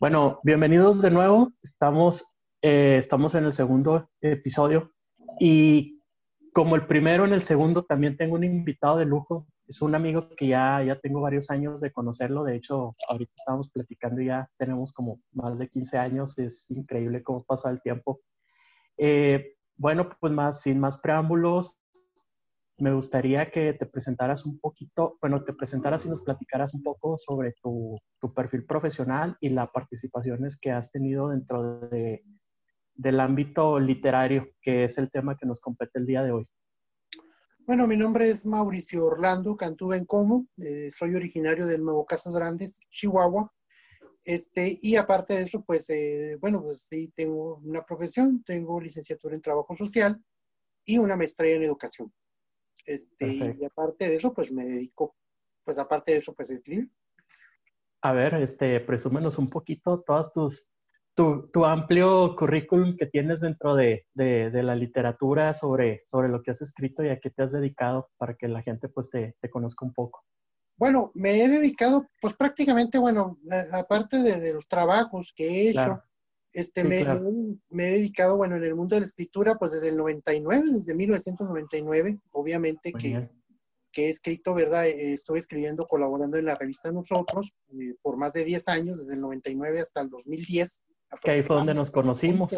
Bueno, bienvenidos de nuevo. Estamos, eh, estamos en el segundo episodio y como el primero en el segundo también tengo un invitado de lujo. Es un amigo que ya, ya tengo varios años de conocerlo. De hecho, ahorita estamos platicando y ya tenemos como más de 15 años. Es increíble cómo pasa el tiempo. Eh, bueno, pues más, sin más preámbulos, me gustaría que te presentaras un poquito, bueno, te presentaras y nos platicaras un poco sobre tu, perfil profesional y las participaciones que has tenido dentro de, del ámbito literario, que es el tema que nos compete el día de hoy. Bueno, mi nombre es Mauricio Orlando Cantú Como, eh, soy originario del Nuevo Casas Grandes, Chihuahua. Este, y aparte de eso, pues, eh, bueno, pues sí, tengo una profesión, tengo licenciatura en trabajo social y una maestría en educación. Este, y aparte de eso, pues me dedico, pues aparte de eso, pues escribir. A ver, este, presúmenos un poquito todas tus, tu, tu amplio currículum que tienes dentro de, de, de, la literatura sobre, sobre lo que has escrito y a qué te has dedicado para que la gente pues te, te conozca un poco. Bueno, me he dedicado, pues prácticamente, bueno, aparte de, de los trabajos que he hecho, claro. Este, sí, me, claro. me, he dedicado, bueno, en el mundo de la escritura, pues desde el 99, desde 1999, obviamente que, que, he escrito, ¿verdad? Eh, estoy escribiendo, colaborando en la revista Nosotros eh, por más de 10 años, desde el 99 hasta el 2010. Que ahí fue donde nos conocimos.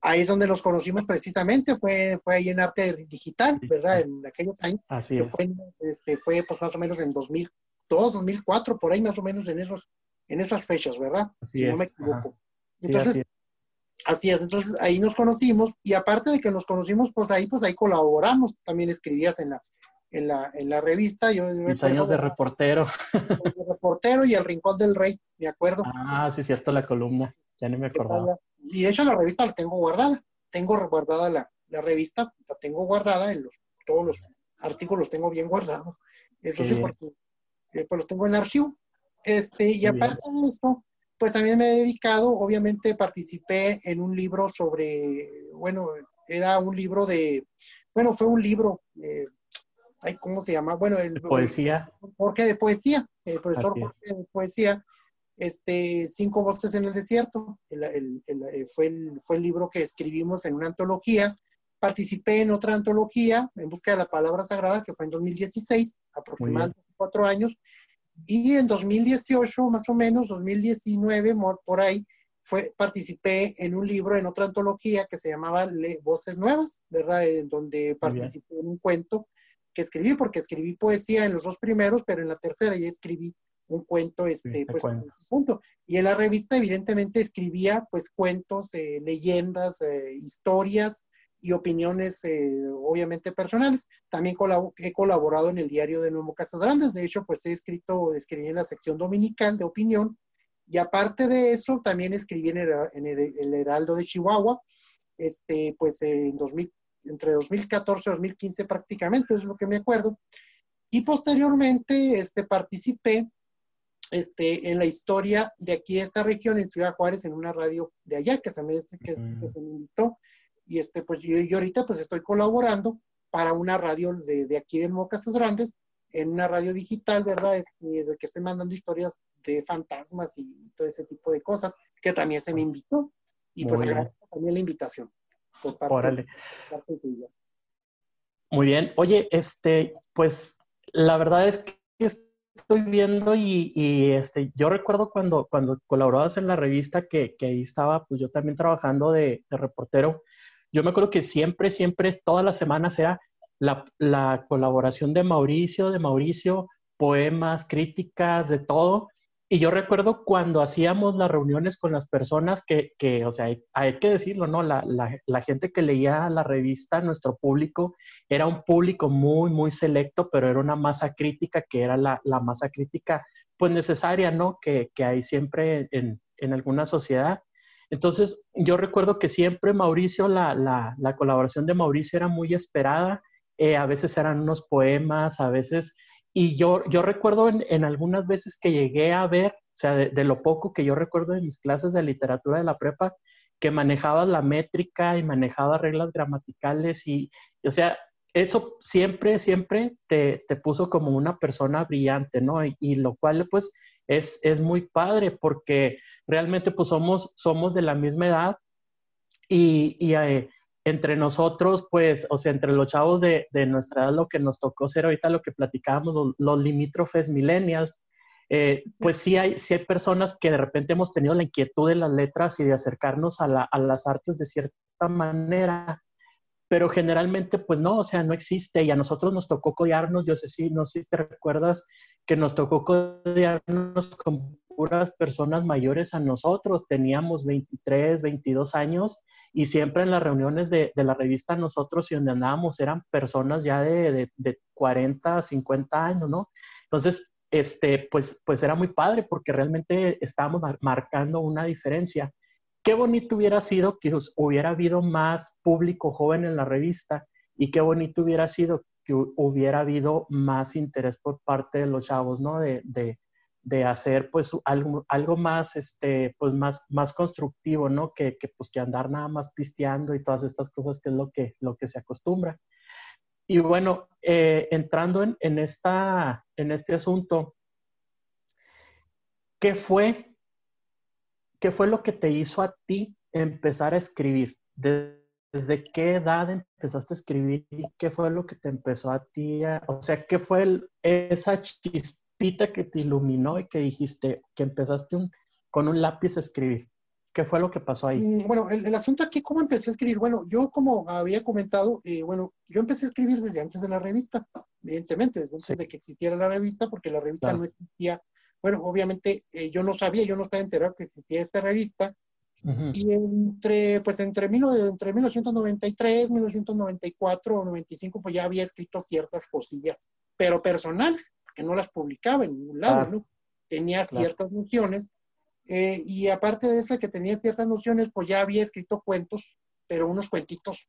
Ahí es donde nos conocimos precisamente, fue, fue ahí en arte digital, ¿verdad? En aquellos años. Así es. Fue, este, fue pues más o menos en 2002, 2004, por ahí más o menos en, esos, en esas fechas, ¿verdad? Así si es. no me equivoco. Ajá. Sí, Entonces, así, es. así es. Entonces ahí nos conocimos y aparte de que nos conocimos, pues ahí, pues ahí colaboramos. También escribías en la, en la, en la revista. Yo Mis años de reportero. De reportero y El Rincón del Rey, me acuerdo. Ah, sí, cierto, la columna. Ya ni me acordaba. Y de hecho la revista la tengo guardada. Tengo guardada la, la revista, la tengo guardada en los, todos los artículos los tengo bien guardados. Eso sí, sí porque eh, pues los tengo en archivo. Este, y aparte de esto, pues también me he dedicado, obviamente participé en un libro sobre, bueno, era un libro de, bueno, fue un libro, eh, ay, ¿cómo se llama? Bueno, el, ¿De poesía. Jorge de poesía, el profesor Jorge de poesía, este, Cinco voces en el desierto, el, el, el, fue, el, fue el libro que escribimos en una antología, participé en otra antología, En busca de la palabra sagrada, que fue en 2016, aproximadamente cuatro años, y en 2018, más o menos, 2019, por ahí, fue, participé en un libro, en otra antología que se llamaba Le Voces Nuevas, ¿verdad? En donde participé en un cuento que escribí, porque escribí poesía en los dos primeros, pero en la tercera ya escribí un cuento, este, sí, pues, punto. Y en la revista, evidentemente, escribía, pues, cuentos, eh, leyendas, eh, historias, y opiniones eh, obviamente personales. También colab he colaborado en el diario de Nuevo Casas Grandes, de hecho pues he escrito, escribí en la sección dominical de opinión. Y aparte de eso también escribí en el, en el, el Heraldo de Chihuahua, este, pues en 2000, entre 2014 y 2015 prácticamente, es lo que me acuerdo. Y posteriormente este, participé este, en la historia de aquí de esta región, en Ciudad Juárez, en una radio de allá que se me, que, que se me invitó y este, pues yo, yo, ahorita pues estoy colaborando para una radio de, de aquí de Nuevo Casas Grandes, en una radio digital, ¿verdad? Este, de que estoy mandando historias de fantasmas y todo ese tipo de cosas, que también se me invitó. Y pues agradezco también la invitación. Por parte, Órale. Por parte de Muy bien. Oye, este, pues la verdad es que estoy viendo y, y, este, yo recuerdo cuando, cuando colaborabas en la revista que, que ahí estaba, pues yo también trabajando de, de reportero yo me acuerdo que siempre, siempre, todas las semanas era la, la, colaboración de Mauricio, de Mauricio, poemas, críticas, de todo. Y yo recuerdo cuando hacíamos las reuniones con las personas que, que o sea, hay, hay que decirlo, ¿no? La, la, la, gente que leía la revista, nuestro público, era un público muy, muy selecto, pero era una masa crítica que era la, la masa crítica, pues necesaria, ¿no? Que, que hay siempre en, en alguna sociedad. Entonces, yo recuerdo que siempre Mauricio, la, la, la colaboración de Mauricio era muy esperada. Eh, a veces eran unos poemas, a veces... Y yo, yo recuerdo en, en algunas veces que llegué a ver, o sea, de, de, lo poco que yo recuerdo de mis clases de literatura de la prepa, que manejaba la métrica y manejaba reglas gramaticales y, y o sea, eso siempre, siempre te, te, puso como una persona brillante, ¿no? Y, y lo cual, pues, es, es muy padre porque realmente pues somos, somos de la misma edad y, y eh, entre nosotros, pues, o sea, entre los chavos de, de, nuestra edad, lo que nos tocó ser ahorita, lo que platicábamos, los, los limítrofes millennials, eh, pues sí hay, sí hay personas que de repente hemos tenido la inquietud de las letras y de acercarnos a, la, a las artes de cierta manera, pero generalmente pues no, o sea, no existe y a nosotros nos tocó codearnos, yo sé si, no sé si te recuerdas que nos tocó codearnos con puras personas mayores a nosotros, teníamos 23, 22 años y siempre en las reuniones de, de la revista nosotros y donde andábamos eran personas ya de, de, de 40, 50 años, ¿no? Entonces, este, pues, pues era muy padre porque realmente estábamos marcando una diferencia. Qué bonito hubiera sido que hubiera habido más público joven en la revista y qué bonito hubiera sido que hubiera habido más interés por parte de los chavos, ¿no? De, de, de hacer pues algo, algo más, este, pues más, más constructivo, ¿no? Que, que, pues que andar nada más pisteando y todas estas cosas que es lo que, lo que se acostumbra. Y bueno, eh, entrando en, en, esta, en este asunto, ¿qué fue, ¿qué fue lo que te hizo a ti empezar a escribir? ¿Desde qué edad empezaste a escribir? ¿Qué fue lo que te empezó a ti? A, o sea, ¿qué fue el, esa chispita que te iluminó y que dijiste que empezaste un, con un lápiz a escribir? ¿Qué fue lo que pasó ahí? Mm, bueno, el, el, asunto aquí, ¿cómo empecé a escribir? Bueno, yo como había comentado, eh, bueno, yo empecé a escribir desde antes de la revista, evidentemente, desde antes sí. de que existiera la revista, porque la revista claro. no existía. Bueno, obviamente eh, yo no sabía, yo no estaba enterado que existía esta revista. Uh -huh. Y entre, pues entre, mil, entre 1993, 1994 o 95, pues ya había escrito ciertas cosillas, pero personales, que no las publicaba en ningún lado, claro. ¿no? Tenía ciertas claro. nociones eh, y aparte de eso, que tenía ciertas nociones, pues ya había escrito cuentos, pero unos cuentitos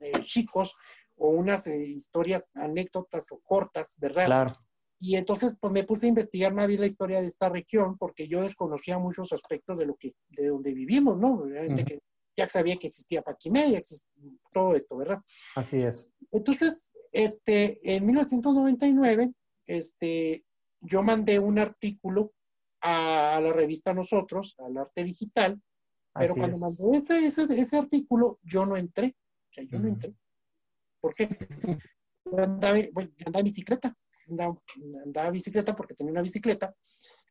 eh, chicos o unas eh, historias, anécdotas o cortas, ¿verdad? Claro. Y entonces, pues me puse a investigar más bien la historia de esta región, porque yo desconocía muchos aspectos de lo que, de donde vivimos, ¿no? Uh -huh. que ya sabía que existía Paquimé, ya existía todo esto, ¿verdad? Así es. Entonces, este, en 1999, este, yo mandé un artículo a la revista Nosotros, al arte digital, pero Así cuando es. mandó ese, ese, ese, artículo, yo no entré. O sea, yo uh -huh. no entré. ¿Por qué? Andaba, bueno, andaba en bicicleta. Andaba, andaba en bicicleta porque tenía una bicicleta.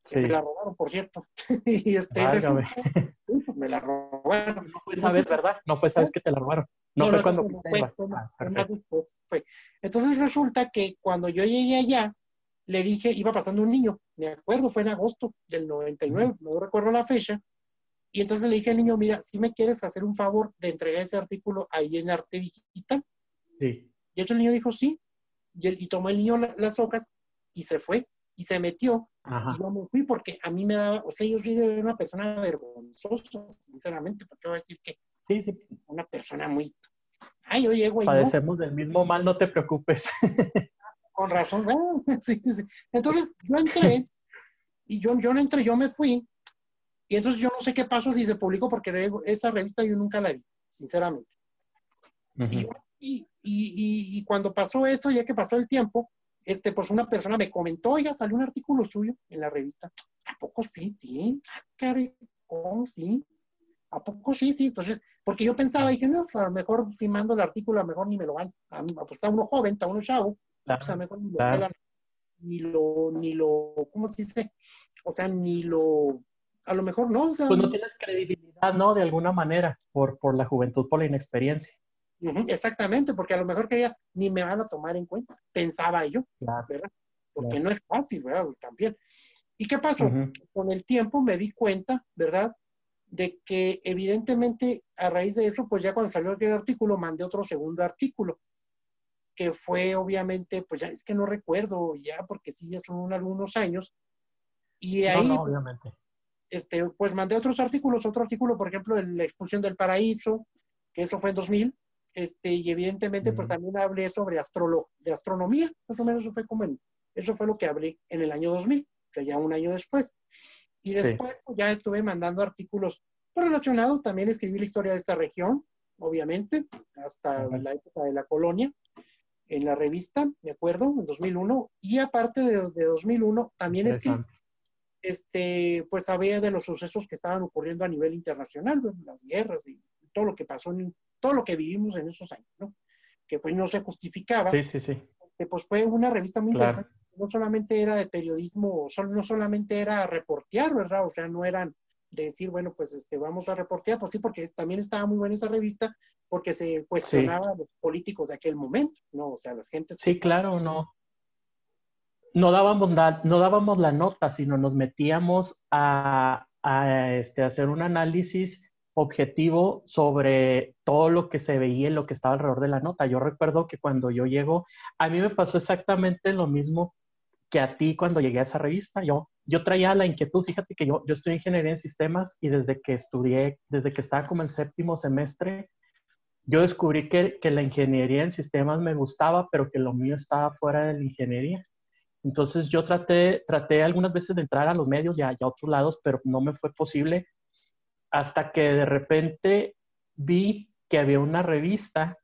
Sí. Me la robaron, por cierto. y este, resulta, me la robaron. No fue esa vez, ¿verdad? No fue esa vez que te la robaron. No, no fue cuando. No fue, fue, ah, fue. Entonces resulta que cuando yo llegué allá, le dije, iba pasando un niño, me acuerdo, fue en agosto del 99, no recuerdo la fecha, y entonces le dije al niño, mira, si me quieres hacer un favor de entregar ese artículo ahí en Arte Digital. Sí. Y el niño dijo, sí, y, él, y tomó el niño la, las hojas y se fue, y se metió, Ajá. y yo me fui porque a mí me daba, o sea, yo soy una persona vergonzosa, sinceramente, porque voy a decir que sí, sí. una persona muy... Ay, yo llego y Padecemos no. del mismo mal, no te preocupes. con razón, ¿no? sí, sí. Entonces yo entré y yo, yo no entré, yo me fui y entonces yo no sé qué pasó si se publicó porque esa revista yo nunca la vi, sinceramente. Uh -huh. y, y, y, y, cuando pasó eso, ya que pasó el tiempo, este, pues una persona me comentó, ya salió un artículo suyo en la revista. ¿A poco sí? Sí. Ah, caray, ¿cómo sí? ¿A poco sí? Sí. Entonces, porque yo pensaba, dije, no, pues a lo mejor si mando el artículo, a lo mejor ni me lo van. A, pues está uno joven, está uno chavo. Claro, o sea, mejor ni lo, claro. ni lo, ni lo, ¿cómo se dice? O sea, ni lo, a lo mejor no. O sea, pues no tienes credibilidad, ¿no? De alguna manera, por, por la juventud, por la inexperiencia. Uh -huh, exactamente, porque a lo mejor quería, ni me van a tomar en cuenta, pensaba yo, claro, ¿verdad? Porque claro. no es fácil, ¿verdad? También. ¿Y qué pasó? Uh -huh. Con el tiempo me di cuenta, ¿verdad? De que evidentemente a raíz de eso, pues ya cuando salió aquel artículo, mandé otro segundo artículo que fue obviamente, pues ya es que no recuerdo ya, porque sí, ya son algunos años. Y ahí, no, no, obviamente. Este, pues mandé otros artículos, otro artículo, por ejemplo, de la expulsión del paraíso, que eso fue en 2000, este, y evidentemente, mm. pues también hablé sobre astrolo de astronomía, más o menos eso fue como en, eso fue lo que hablé en el año 2000, o sea, ya un año después. Y después sí. pues, ya estuve mandando artículos relacionados, también escribí la historia de esta región, obviamente, hasta la época de la colonia, en la revista, me acuerdo, en 2001, y aparte de, de 2001, también escribí, este, pues sabía de los sucesos que estaban ocurriendo a nivel internacional, las guerras y todo lo que pasó, todo lo que vivimos en esos años, ¿no? Que pues no se justificaba. Sí, sí, sí. Que pues fue una revista muy interesante. No solamente era de periodismo, no solamente era reportear, ¿verdad? O sea, no eran de decir, bueno, pues este, vamos a reportear, pues sí, porque también estaba muy buena esa revista, porque se cuestionaba a los políticos de aquel momento, ¿no? O sea, las gentes. Sí, claro, no no dábamos, la, no dábamos la nota, sino nos metíamos a, este, hacer un análisis objetivo sobre todo lo que se veía y lo que estaba alrededor de la nota. Yo recuerdo que cuando yo llego, a mí me pasó exactamente lo mismo que a ti cuando llegué a esa revista. Yo, yo traía la inquietud, fíjate que yo, yo en ingeniería en sistemas y desde que estudié, desde que estaba como en séptimo semestre, yo descubrí que, que la ingeniería en sistemas me gustaba, pero que lo mío estaba fuera de la ingeniería. Entonces yo traté, traté algunas veces de entrar a los medios y a, otros lados, pero no me fue posible hasta que de repente vi que había una revista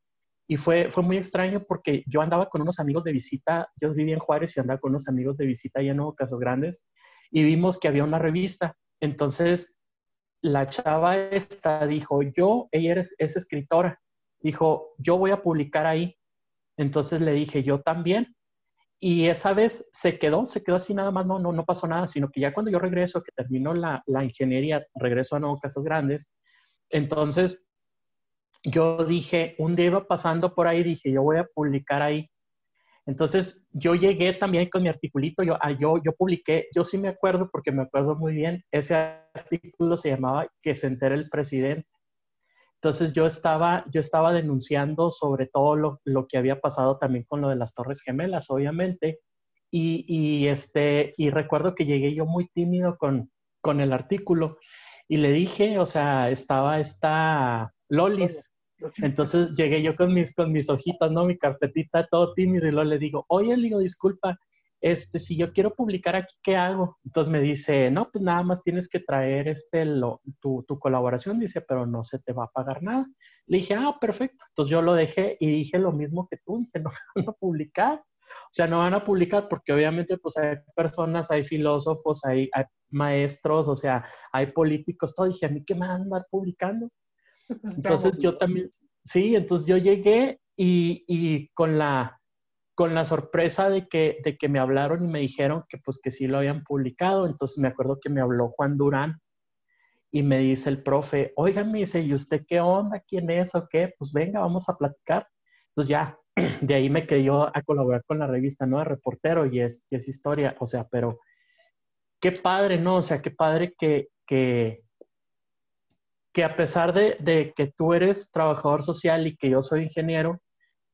y fue, fue muy extraño porque yo andaba con unos amigos de visita, yo vivía en Juárez y andaba con unos amigos de visita allá en Nuevo Casas Grandes y vimos que había una revista. Entonces la chava esta dijo, yo, ella es, es escritora, dijo, yo voy a publicar ahí. Entonces le dije, yo también. Y esa vez se quedó, se quedó así nada más, no, no, no pasó nada, sino que ya cuando yo regreso, que termino la, la ingeniería, regreso a Nuevo Casas Grandes, entonces yo dije, un día iba pasando por ahí, dije, yo voy a publicar ahí. Entonces yo llegué también con mi articulito, yo, ah, yo, yo publiqué, yo sí me acuerdo porque me acuerdo muy bien, ese artículo se llamaba Que se entere el presidente. Entonces yo estaba, yo estaba denunciando sobre todo lo, lo, que había pasado también con lo de las Torres Gemelas, obviamente. Y, y, este, y recuerdo que llegué yo muy tímido con, con el artículo y le dije, o sea, estaba esta Lolis. Entonces llegué yo con mis, con mis hojitas, ¿no? Mi carpetita, todo tímido, y luego le digo, oye, le digo, disculpa, este, si yo quiero publicar aquí, ¿qué hago? Entonces me dice, no, pues nada más tienes que traer este, lo, tu, tu, colaboración, dice, pero no se te va a pagar nada. Le dije, ah, perfecto. Entonces yo lo dejé y dije lo mismo que tú, dije, no van a publicar. O sea, no van a publicar porque obviamente pues hay personas, hay filósofos, hay, hay maestros, o sea, hay políticos, todo. Dije, ¿a mí qué me van a andar publicando? Entonces yo también, sí, entonces yo llegué y, y con la con la sorpresa de que, de que me hablaron y me dijeron que pues que sí lo habían publicado. Entonces me acuerdo que me habló Juan Durán y me dice el profe, oiga, me dice, ¿y usted qué onda? ¿Quién es o qué? Pues venga, vamos a platicar. Entonces ya, de ahí me quedé a colaborar con la revista, ¿no? De reportero y es, es historia, o sea, pero qué padre, ¿no? O sea, qué padre que, que, que a pesar de, de que tú eres trabajador social y que yo soy ingeniero,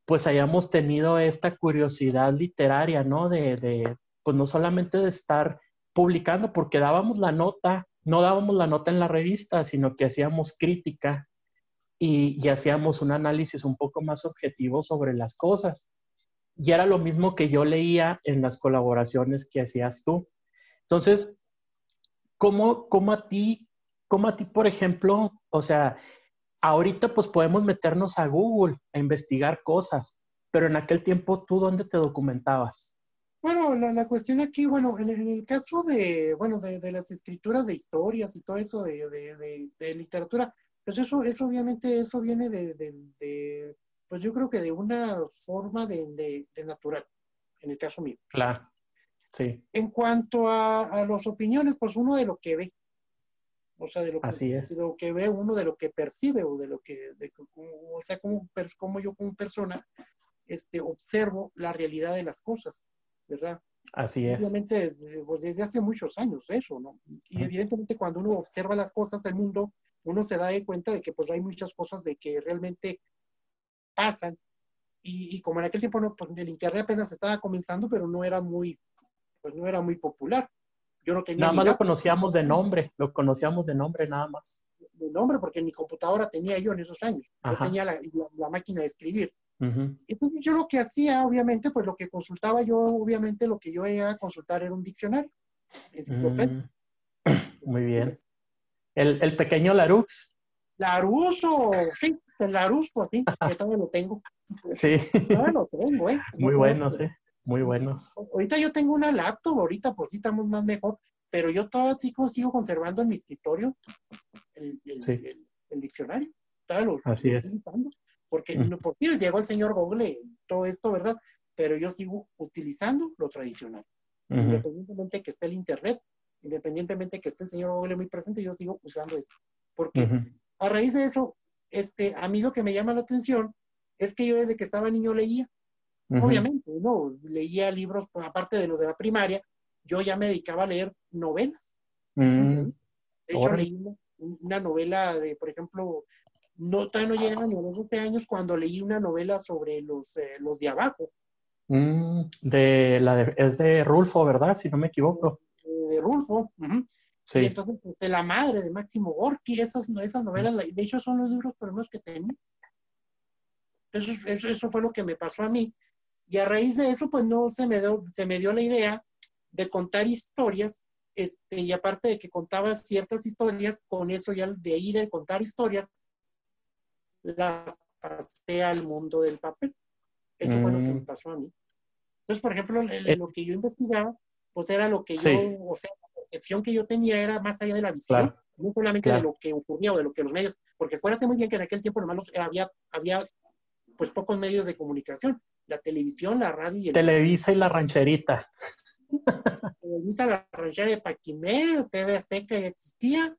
pues hayamos tenido esta curiosidad literaria, ¿no? De, pues no solamente de estar publicando, porque dábamos la nota, no dábamos la nota en la revista, sino que hacíamos crítica y, y hacíamos un análisis un poco más objetivo sobre las cosas. Y era lo mismo que yo leía en las colaboraciones que hacías tú. Entonces, ¿cómo, cómo a ti, cómo a ti, por ejemplo, o sea, ahorita pues podemos meternos a Google a investigar cosas, pero en aquel tiempo tú dónde te documentabas? Bueno, la, cuestión aquí, bueno, en, el caso de, bueno, de, las escrituras de historias y todo eso de, literatura, pues eso, eso obviamente, eso viene de, pues yo creo que de una forma de, natural, en el caso mío. Claro, sí. En cuanto a, a las opiniones, pues uno de lo que ve, o sea, de lo, que, lo que ve uno, de lo que percibe o de lo que, o sea, como, como yo como persona, este, observo la realidad de las cosas, ¿verdad? Así es. Obviamente desde, pues, desde hace muchos años eso, ¿no? Y evidentemente cuando uno observa las cosas del mundo, uno se da cuenta de que pues hay muchas cosas de que realmente pasan. Y, y como en aquel tiempo no, pues, el internet apenas estaba comenzando, pero no era muy, pues no era muy popular. Yo no tenía. Nada más lo conocíamos de nombre, lo conocíamos de nombre nada más. De nombre, porque mi computadora tenía yo en esos años. Yo tenía la, máquina de escribir. Entonces yo lo que hacía, obviamente, pues lo que consultaba yo, obviamente lo que yo iba a consultar era un diccionario. Mm. Muy bien. El, el pequeño Larux. Laruso, sí, el Larus, por fin, que todavía lo tengo. Sí. Todavía lo tengo, ¿eh? Muy bueno, sí. Muy buenos. Ahorita yo tengo una laptop, ahorita pues sí estamos más mejor, pero yo todavía sigo conservando en mi escritorio el, diccionario. Así es. Porque no, por llegó el señor Google todo esto, ¿verdad? Pero yo sigo utilizando lo tradicional. Independientemente que esté el Internet, independientemente que esté el señor Google muy presente, yo sigo usando esto. Porque a raíz de eso, este, a mí lo que me llama la atención es que yo desde que estaba niño leía. Obviamente, ¿no? Leía libros, aparte de los de la primaria, yo ya me dedicaba a leer novelas. Mm. De hecho, leí una, novela de, por ejemplo, no, todavía no llegaban ni a los 12 años cuando leí una novela sobre los, eh, los de abajo. Mm, de la es de Rulfo, ¿verdad? Si no me equivoco. De, Rulfo. Sí. Y entonces, pues, de la madre de Máximo Gorky, esas, esas novelas, de hecho, son los libros primeros que tenía. Eso, eso, eso, fue lo que me pasó a mí. Y a raíz de eso, pues no se me dio, se me dio la idea de contar historias, este, y aparte de que contaba ciertas historias, con eso ya de ahí de contar historias, las pasé al mundo del papel. Eso fue lo que me mm. pasó a mí. Entonces, por ejemplo, eh. lo que yo investigaba, pues era lo que yo, o sea, la percepción que yo tenía era más allá de la visión, no solamente de lo que ocurría o de lo que los medios, porque acuérdate muy bien que en aquel tiempo nomás había, había pues pocos medios de comunicación, la televisión, la radio y el... Televisa y la rancherita. Televisa, la ranchera de Paquimé, TV Azteca ya existía,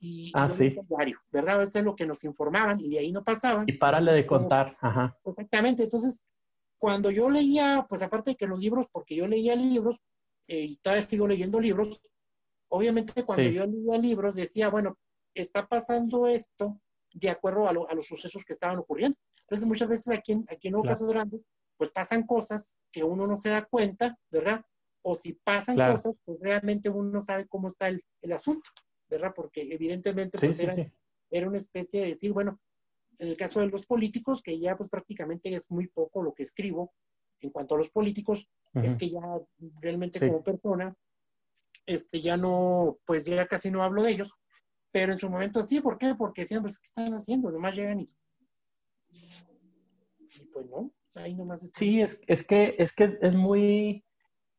y, ah, sí. diario, ¿verdad? Eso es lo que nos informaban y de ahí no pasaban. Y párale de contar, ajá. Exactamente, entonces, cuando yo leía, pues aparte de que los libros, porque yo leía libros, eh, y todavía sigo leyendo libros, obviamente cuando yo leía libros decía, bueno, está pasando esto de acuerdo a, los sucesos que estaban ocurriendo. Entonces, muchas veces aquí en, aquí en un caso grande, pues pasan cosas que uno no se da cuenta, ¿verdad? O si pasan cosas, pues realmente uno no sabe cómo está el, el asunto. ¿verdad? Porque evidentemente pues era, era, una especie de decir, bueno, en el caso de los políticos, que ya pues prácticamente es muy poco lo que escribo en cuanto a los políticos, es que ya realmente como persona, este, ya no, pues ya casi no hablo de ellos, pero en su momento sí, ¿por qué? Porque siempre, pues, ¿qué están haciendo? Nomás llegan y... Y pues no, ahí nomás... Sí, es, es, que, es que es muy,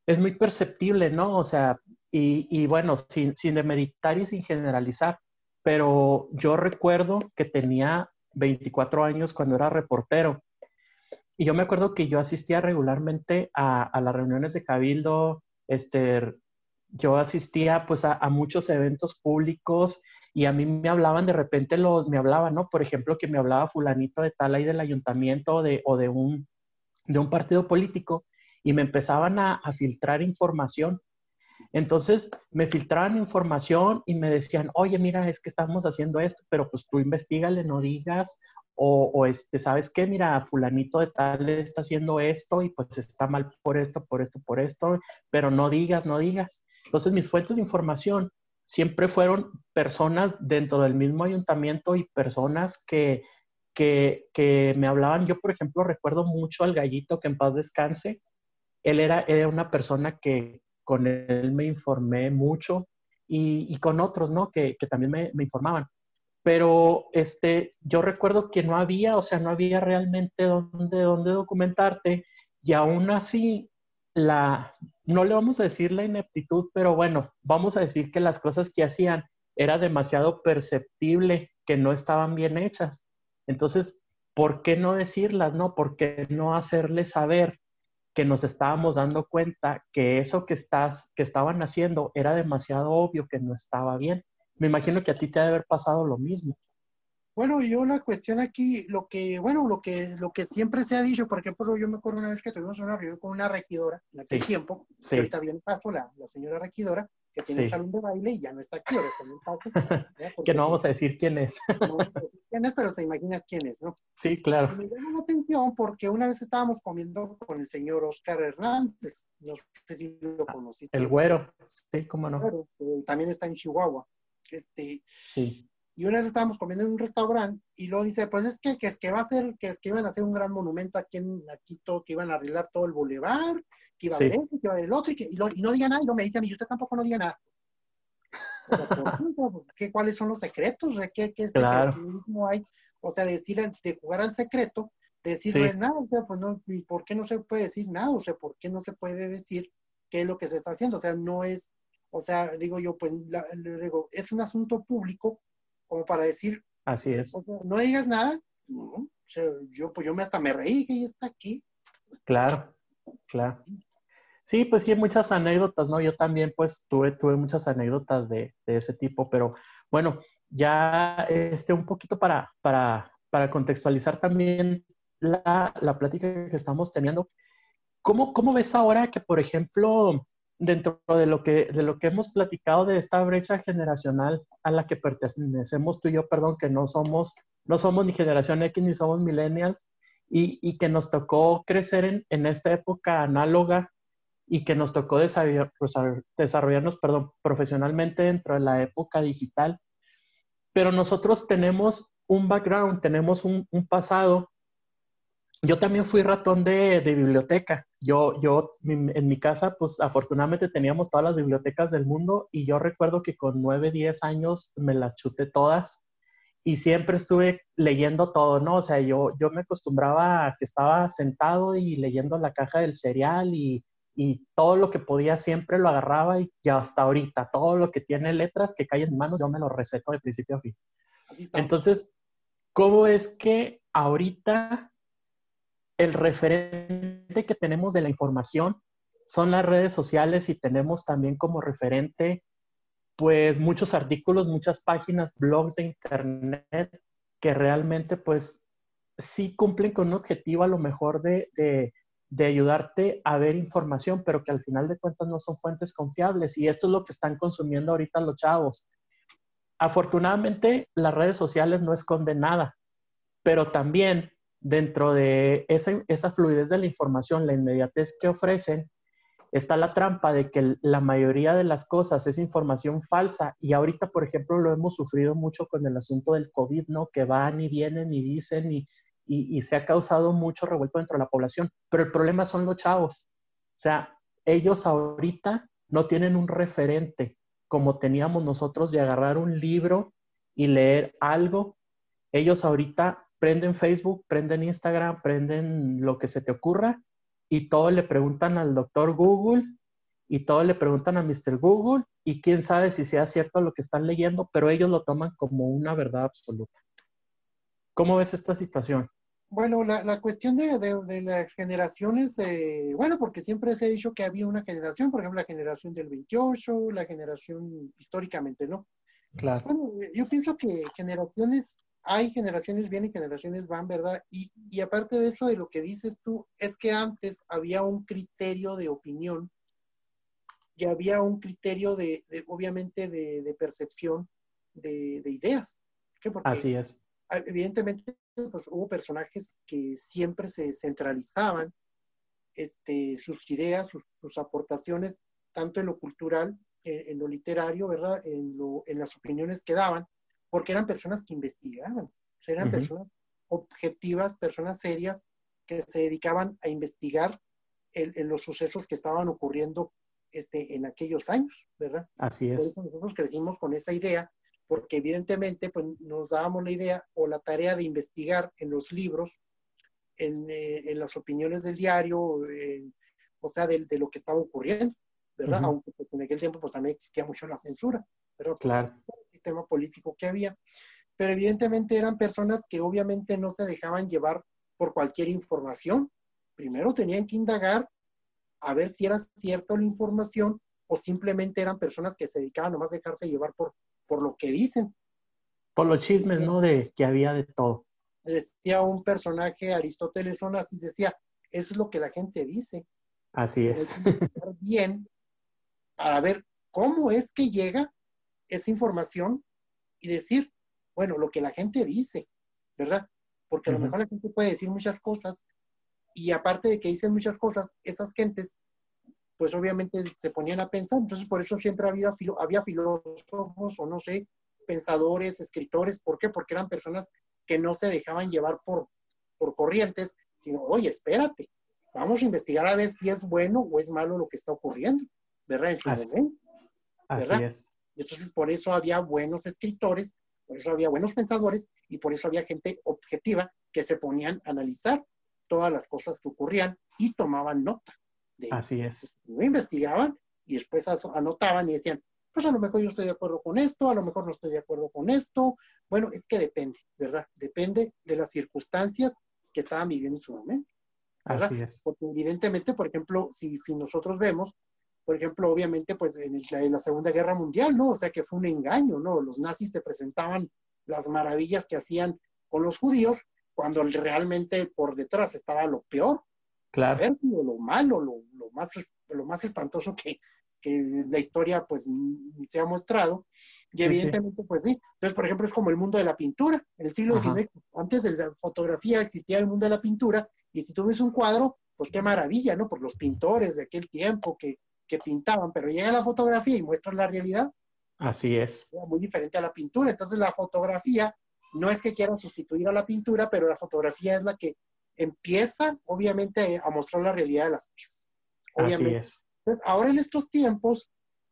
es muy perceptible, ¿no? O sea, y, bueno, sin, sin demeritar y sin generalizar, pero yo recuerdo que tenía 24 años cuando era reportero. Y yo me acuerdo que yo asistía regularmente a, las reuniones de Cabildo, este, yo asistía pues a, muchos eventos públicos y a mí me hablaban de repente, me hablaban, ¿no? Por ejemplo, que me hablaba fulanito de tal ahí del ayuntamiento de, o de un, de un partido político y me empezaban a, a filtrar información entonces me filtraban información y me decían, oye, mira, es que estamos haciendo esto, pero pues tú investigale, no digas, o, o, este, ¿sabes qué? Mira, fulanito de tal está haciendo esto y pues está mal por esto, por esto, por esto, pero no digas, no digas. Entonces mis fuentes de información siempre fueron personas dentro del mismo ayuntamiento y personas que, que, que me hablaban. Yo, por ejemplo, recuerdo mucho al gallito que en paz descanse. Él era, era una persona que, con él me informé mucho y, con otros, ¿no? Que, también me, informaban. Pero este, yo recuerdo que no había, o sea, no había realmente dónde, dónde documentarte y aún así, no le vamos a decir la ineptitud, pero bueno, vamos a decir que las cosas que hacían era demasiado perceptible que no estaban bien hechas. Entonces, ¿por qué no decirlas, no? ¿Por qué no hacerles saber que nos estábamos dando cuenta que eso que, estás, que estaban haciendo era demasiado obvio que no estaba bien. Me imagino que a ti te debe haber pasado lo mismo. Bueno, yo la cuestión aquí, lo que, bueno, lo que, lo que siempre se ha dicho, por ejemplo, yo me acuerdo una vez que tuvimos una reunión con una regidora en aquel tiempo, sí. que ahorita bien paso la, la señora regidora, que tiene un salón de baile y ya no está aquí, ahora está en paso. que no vamos a decir quién es. no vamos a decir quién es, pero te imaginas quién es, ¿no? Sí, claro. me llama la atención porque una vez estábamos comiendo con el señor Oscar Hernández, no sé si lo conocí. El güero, sí, cómo no. Pero, también está en Chihuahua. Este, sí y una vez estábamos comiendo en un restaurante y luego dice, pues es que, que es que va a ser, que es que iban a hacer un gran monumento aquí en Quito, que iban a arreglar todo el bulevar, que iba a haber esto, que iba a haber el otro, y, que, y, no diga nada, y no me dice a mí, usted tampoco no diga nada. ¿qué, ¿Cuáles son los secretos? ¿Qué, qué claro. hay? O sea, decir, de jugar al secreto, decirle nada, o sea, pues no, ¿y por qué no se puede decir nada? O sea, ¿por qué no se puede decir qué es lo que se está haciendo? O sea, no es O sea, digo yo, pues digo, es un asunto público como para decir. Así es. no digas nada. o sea, yo, pues yo me hasta me reí que está aquí. Claro, claro. Sí, pues sí, muchas anécdotas, ¿no? Yo también, pues, tuve, tuve muchas anécdotas de, de ese tipo, pero bueno, ya este, un poquito para, para, para contextualizar también la, la, plática que estamos teniendo. ¿Cómo, ¿Cómo ves ahora que, por ejemplo, dentro de lo que, de lo que hemos platicado de esta brecha generacional a la que pertenecemos tú y yo, perdón, que no somos, no somos ni generación X ni somos millennials, y, y que nos tocó crecer en, en, esta época análoga y que nos tocó desarrollar, desarrollarnos perdón, profesionalmente dentro de la época digital. Pero nosotros tenemos un background, tenemos un, un pasado yo también fui ratón de, de, biblioteca. Yo, yo, en mi casa, pues afortunadamente teníamos todas las bibliotecas del mundo y yo recuerdo que con 9, 10 años me las chuté todas y siempre estuve leyendo todo, ¿no? O sea, yo, yo me acostumbraba a que estaba sentado y leyendo la caja del cereal y, y todo lo que podía siempre lo agarraba y, ya hasta ahorita, todo lo que tiene letras que cae en mi mano, yo me lo receto de principio a fin. Entonces, ¿cómo es que ahorita el referente que tenemos de la información son las redes sociales y tenemos también como referente pues muchos artículos, muchas páginas, blogs de internet que realmente pues sí cumplen con un objetivo a lo mejor de, de, de, ayudarte a ver información, pero que al final de cuentas no son fuentes confiables. Y esto es lo que están consumiendo ahorita los chavos. Afortunadamente, las redes sociales no esconden nada, pero también dentro de esa, fluidez de la información, la inmediatez que ofrecen, está la trampa de que la mayoría de las cosas es información falsa y ahorita, por ejemplo, lo hemos sufrido mucho con el asunto del COVID, ¿no? Que van y vienen y dicen y, y, se ha causado mucho revuelto dentro de la población, pero el problema son los chavos. O sea, ellos ahorita no tienen un referente como teníamos nosotros de agarrar un libro y leer algo. Ellos ahorita prenden Facebook, prenden Instagram, prenden lo que se te ocurra y todo le preguntan al doctor Google y todo le preguntan a Mr. Google y quién sabe si sea cierto lo que están leyendo, pero ellos lo toman como una verdad absoluta. ¿Cómo ves esta situación? Bueno, la, la cuestión de, de, las generaciones, eh, bueno, porque siempre se ha dicho que había una generación, por ejemplo, la generación del 28, la generación históricamente, ¿no? Claro. Bueno, yo pienso que generaciones hay generaciones vienen y generaciones van, ¿verdad? Y, y, aparte de eso, de lo que dices tú, es que antes había un criterio de opinión y había un criterio de, de obviamente, de, de percepción de, de ideas. Porque, Así es. Evidentemente, pues, hubo personajes que siempre se centralizaban este, sus ideas, sus, sus aportaciones, tanto en lo cultural, en, en, lo literario, ¿verdad? En, lo, en las opiniones que daban porque eran personas que investigaban, eran personas objetivas, personas serias que se dedicaban a investigar en los sucesos que estaban ocurriendo este, en aquellos años, ¿verdad? Así es. nosotros crecimos con esa idea, porque evidentemente pues, nos dábamos la idea o la tarea de investigar en los libros, en, eh, en las opiniones del diario, o sea, de, de, lo que estaba ocurriendo, ¿verdad? Aunque pues, en aquel tiempo pues también existía mucho la censura, pero claro sistema político que había. Pero evidentemente eran personas que obviamente no se dejaban llevar por cualquier información. Primero tenían que indagar a ver si era cierta la información o simplemente eran personas que se dedicaban nomás a dejarse llevar por, por lo que dicen. Por los chismes, ¿no? De que había de todo. Decía un personaje, Aristóteles Onassis, decía, eso es lo que la gente dice. Así es. Bien, para ver cómo es que llega esa información y decir, bueno, lo que la gente dice, ¿verdad? Porque a lo mejor la gente puede decir muchas cosas y aparte de que dicen muchas cosas, esas gentes, pues obviamente se ponían a pensar, entonces por eso siempre había, había filósofos o no sé, pensadores, escritores, ¿por qué? Porque eran personas que no se dejaban llevar por, por corrientes, sino, oye, espérate, vamos a investigar a ver si es bueno o es malo lo que está ocurriendo, ¿verdad? En Así, Así es. Entonces, por eso había buenos escritores, por eso había buenos pensadores y por eso había gente objetiva que se ponían a analizar todas las cosas que ocurrían y tomaban nota. De, Así es. No investigaban y después anotaban y decían, pues a lo mejor yo estoy de acuerdo con esto, a lo mejor no estoy de acuerdo con esto. Bueno, es que depende, ¿verdad? Depende de las circunstancias que estaban viviendo en su momento. ¿verdad? Así es. Porque evidentemente, por ejemplo, si, si nosotros vemos, por ejemplo, obviamente, pues en, en, la Segunda Guerra Mundial, ¿no? O sea, que fue un engaño, ¿no? Los nazis te presentaban las maravillas que hacían con los judíos, cuando realmente por detrás estaba lo peor, claro. lo, lo malo, lo, lo, más, lo más espantoso que, que la historia pues se ha mostrado. Y evidentemente, pues sí. Entonces, por ejemplo, es como el mundo de la pintura. En el siglo XIX, antes de la fotografía existía el mundo de la pintura, y si tú ves un cuadro, pues qué maravilla, ¿no? Por los pintores de aquel tiempo que, que pintaban, pero llega la fotografía y muestra la realidad. Así es. Muy diferente a la pintura. Entonces, la fotografía no es que quieran sustituir a la pintura, pero la fotografía es la que empieza, obviamente, a mostrar la realidad de las cosas. Obviamente. Así es. Ahora en estos tiempos,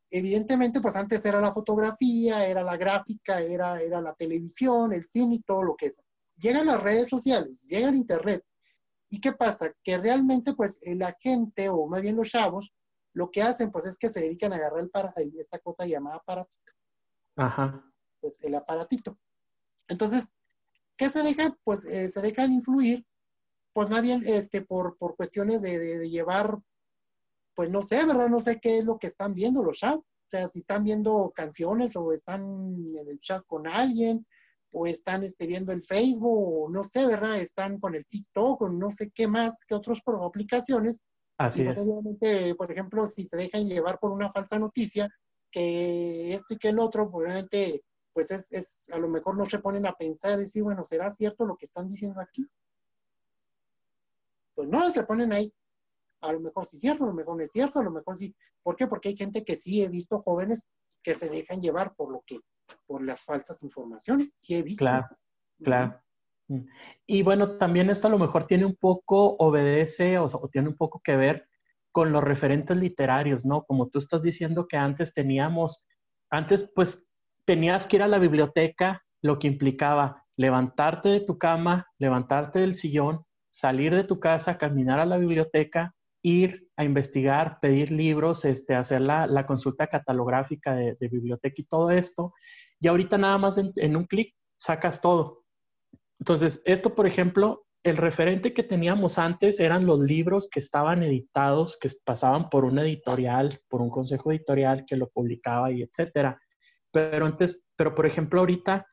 evidentemente, pues antes era la fotografía, era la gráfica, era, era la televisión, el cine y todo lo que es. Llegan las redes sociales, llega el internet. ¿Y qué pasa? Que realmente, pues, la gente, o más bien los chavos, lo que hacen, pues, es que se dedican a agarrar el para, esta cosa llamada aparatito. Ajá. Pues el aparatito. Entonces, ¿qué se dejan? Pues eh, se dejan influir, pues más bien este, por, por cuestiones de, de, de llevar pues no sé, ¿verdad? No sé qué es lo que están viendo los chavos. O sea, si están viendo canciones o están en el chat con alguien o están este, viendo el Facebook o no sé, ¿verdad? Están con el TikTok o no sé qué más, que otras aplicaciones. Así pues, es. Obviamente, por ejemplo, si se dejan llevar por una falsa noticia, que esto y que el otro, obviamente, pues es, es, a lo mejor no se ponen a pensar, decir, bueno, ¿será cierto lo que están diciendo aquí? Pues no, se ponen ahí a lo mejor sí es cierto, a lo mejor no es cierto, a lo mejor sí. ¿Por qué? Porque hay gente que sí he visto jóvenes que se dejan llevar por lo que, por las falsas informaciones, sí he visto. Claro, claro. Y bueno, también esto a lo mejor tiene un poco, obedece o, tiene un poco que ver con los referentes literarios, ¿no? Como tú estás diciendo que antes teníamos, antes pues tenías que ir a la biblioteca, lo que implicaba levantarte de tu cama, levantarte del sillón, salir de tu casa, caminar a la biblioteca, ir a investigar, pedir libros, este, hacer la, la consulta catalográfica de, biblioteca y todo esto. Y ahorita nada más en un clic sacas todo. Entonces, esto, por ejemplo, el referente que teníamos antes eran los libros que estaban editados, que pasaban por una editorial, por un consejo editorial que lo publicaba y etcétera. Pero antes, pero por ejemplo, ahorita,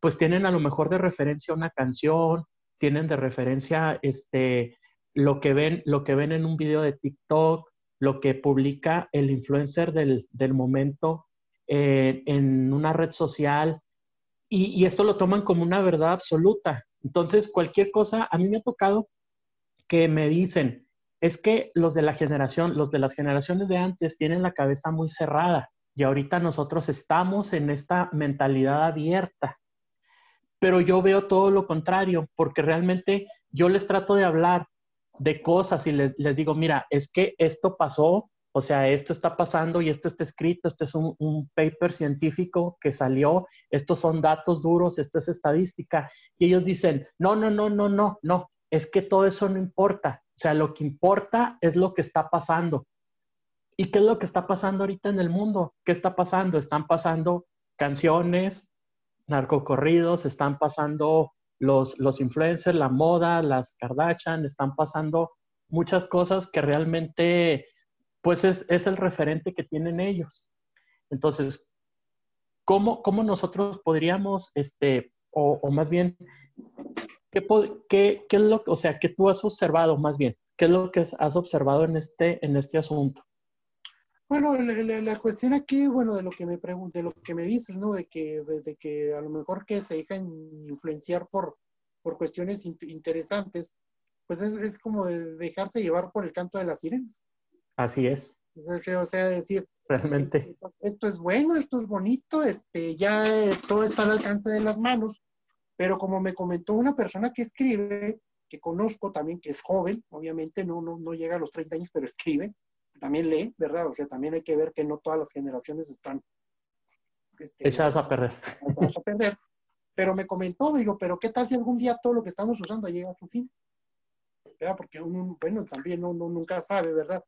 pues tienen a lo mejor de referencia una canción, tienen de referencia este, lo que ven, lo que ven en un video de TikTok, lo que publica el influencer del, del momento eh, en una red social, y, esto lo toman como una verdad absoluta. Entonces, cualquier cosa, a mí me ha tocado que me dicen, es que los de la generación, los de las generaciones de antes tienen la cabeza muy cerrada y ahorita nosotros estamos en esta mentalidad abierta. Pero yo veo todo lo contrario, porque realmente yo les trato de hablar de cosas y les, digo, mira, es que esto pasó, o sea, esto está pasando y esto está escrito, esto es un, un, paper científico que salió, estos son datos duros, esto es estadística. Y ellos dicen, no, no, no, no, no, no, es que todo eso no importa. O sea, lo que importa es lo que está pasando. ¿Y qué es lo que está pasando ahorita en el mundo? ¿Qué está pasando? Están pasando canciones, narcocorridos, están pasando los, los influencers, la moda, las Kardashian, están pasando muchas cosas que realmente, pues es, es el referente que tienen ellos. Entonces, ¿cómo, cómo nosotros podríamos, este, o, más bien, ¿qué, qué, ¿qué, es lo, o sea, qué tú has observado más bien? ¿Qué es lo que has observado en este, en este asunto? Bueno, la, cuestión aquí, bueno, de lo que me pregunté, de lo que me dices, ¿no? De que, de que a lo mejor que se dejan influenciar por, por cuestiones in, interesantes, pues es, es, como de dejarse llevar por el canto de las sirenas. Así es. O sea, decir, realmente, esto es bueno, esto es bonito, este, ya todo está al alcance de las manos, pero como me comentó una persona que escribe, que conozco también, que es joven, obviamente no, no, no llega a los 30 años, pero escribe, también lee, ¿verdad? O sea, también hay que ver que no todas las generaciones están este, echadas a perder. Echadas a perder. Pero me comentó, me digo, pero ¿qué tal si algún día todo lo que estamos usando llega a su fin? ¿Verdad? Porque uno, bueno, también uno nunca sabe, ¿verdad?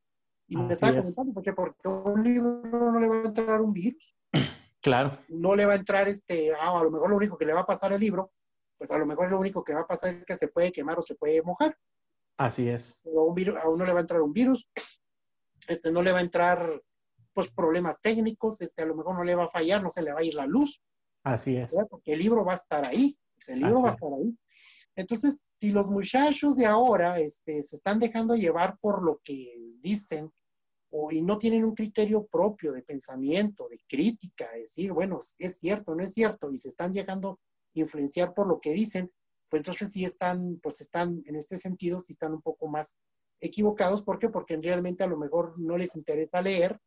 Y me estaba comentando, porque, porque un libro no le va a entrar un virus. Claro. No le va a entrar este, ah, a lo mejor lo único que le va a pasar al libro, pues a lo mejor lo único que va a pasar es que se puede quemar o se puede mojar. Así es. a, un virus, a uno le va a entrar un virus, este, no le va a entrar pues problemas técnicos, este, a lo mejor no le va a fallar, no se le va a ir la luz. Así es. Porque el libro va a estar ahí, pues, el libro va a estar ahí. Entonces, si los muchachos de ahora este, se están dejando llevar por lo que dicen o, y no tienen un criterio propio de pensamiento, de crítica, decir, bueno, es cierto, no es cierto, y se están dejando influenciar por lo que dicen, pues entonces sí están, pues están, en este sentido, sí están un poco más equivocados. ¿Por qué? Porque realmente a lo mejor no les interesa leer,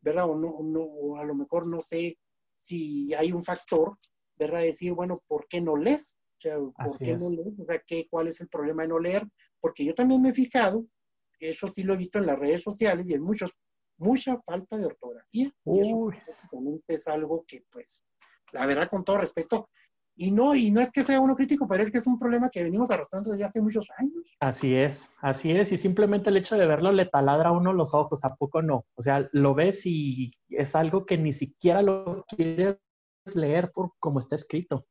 ¿verdad? O, no, o a lo mejor no sé si hay un factor, ¿verdad? Decir, bueno, ¿por qué no lees? O sea, ¿por qué no lees? O sea, ¿qué, ¿cuál es el problema de no leer? Porque yo también me he fijado eso sí lo he visto en las redes sociales y en muchos, mucha falta de ortografía. Y eso es algo que, pues, la verdad, con todo respeto, y no, y no es que sea uno crítico, pero es que es un problema que venimos arrastrando desde hace muchos años. Así es, así es, y simplemente el hecho de verlo le taladra a uno los ojos, ¿a poco no? O sea, lo ves y es algo que ni siquiera lo quieres leer por como está escrito.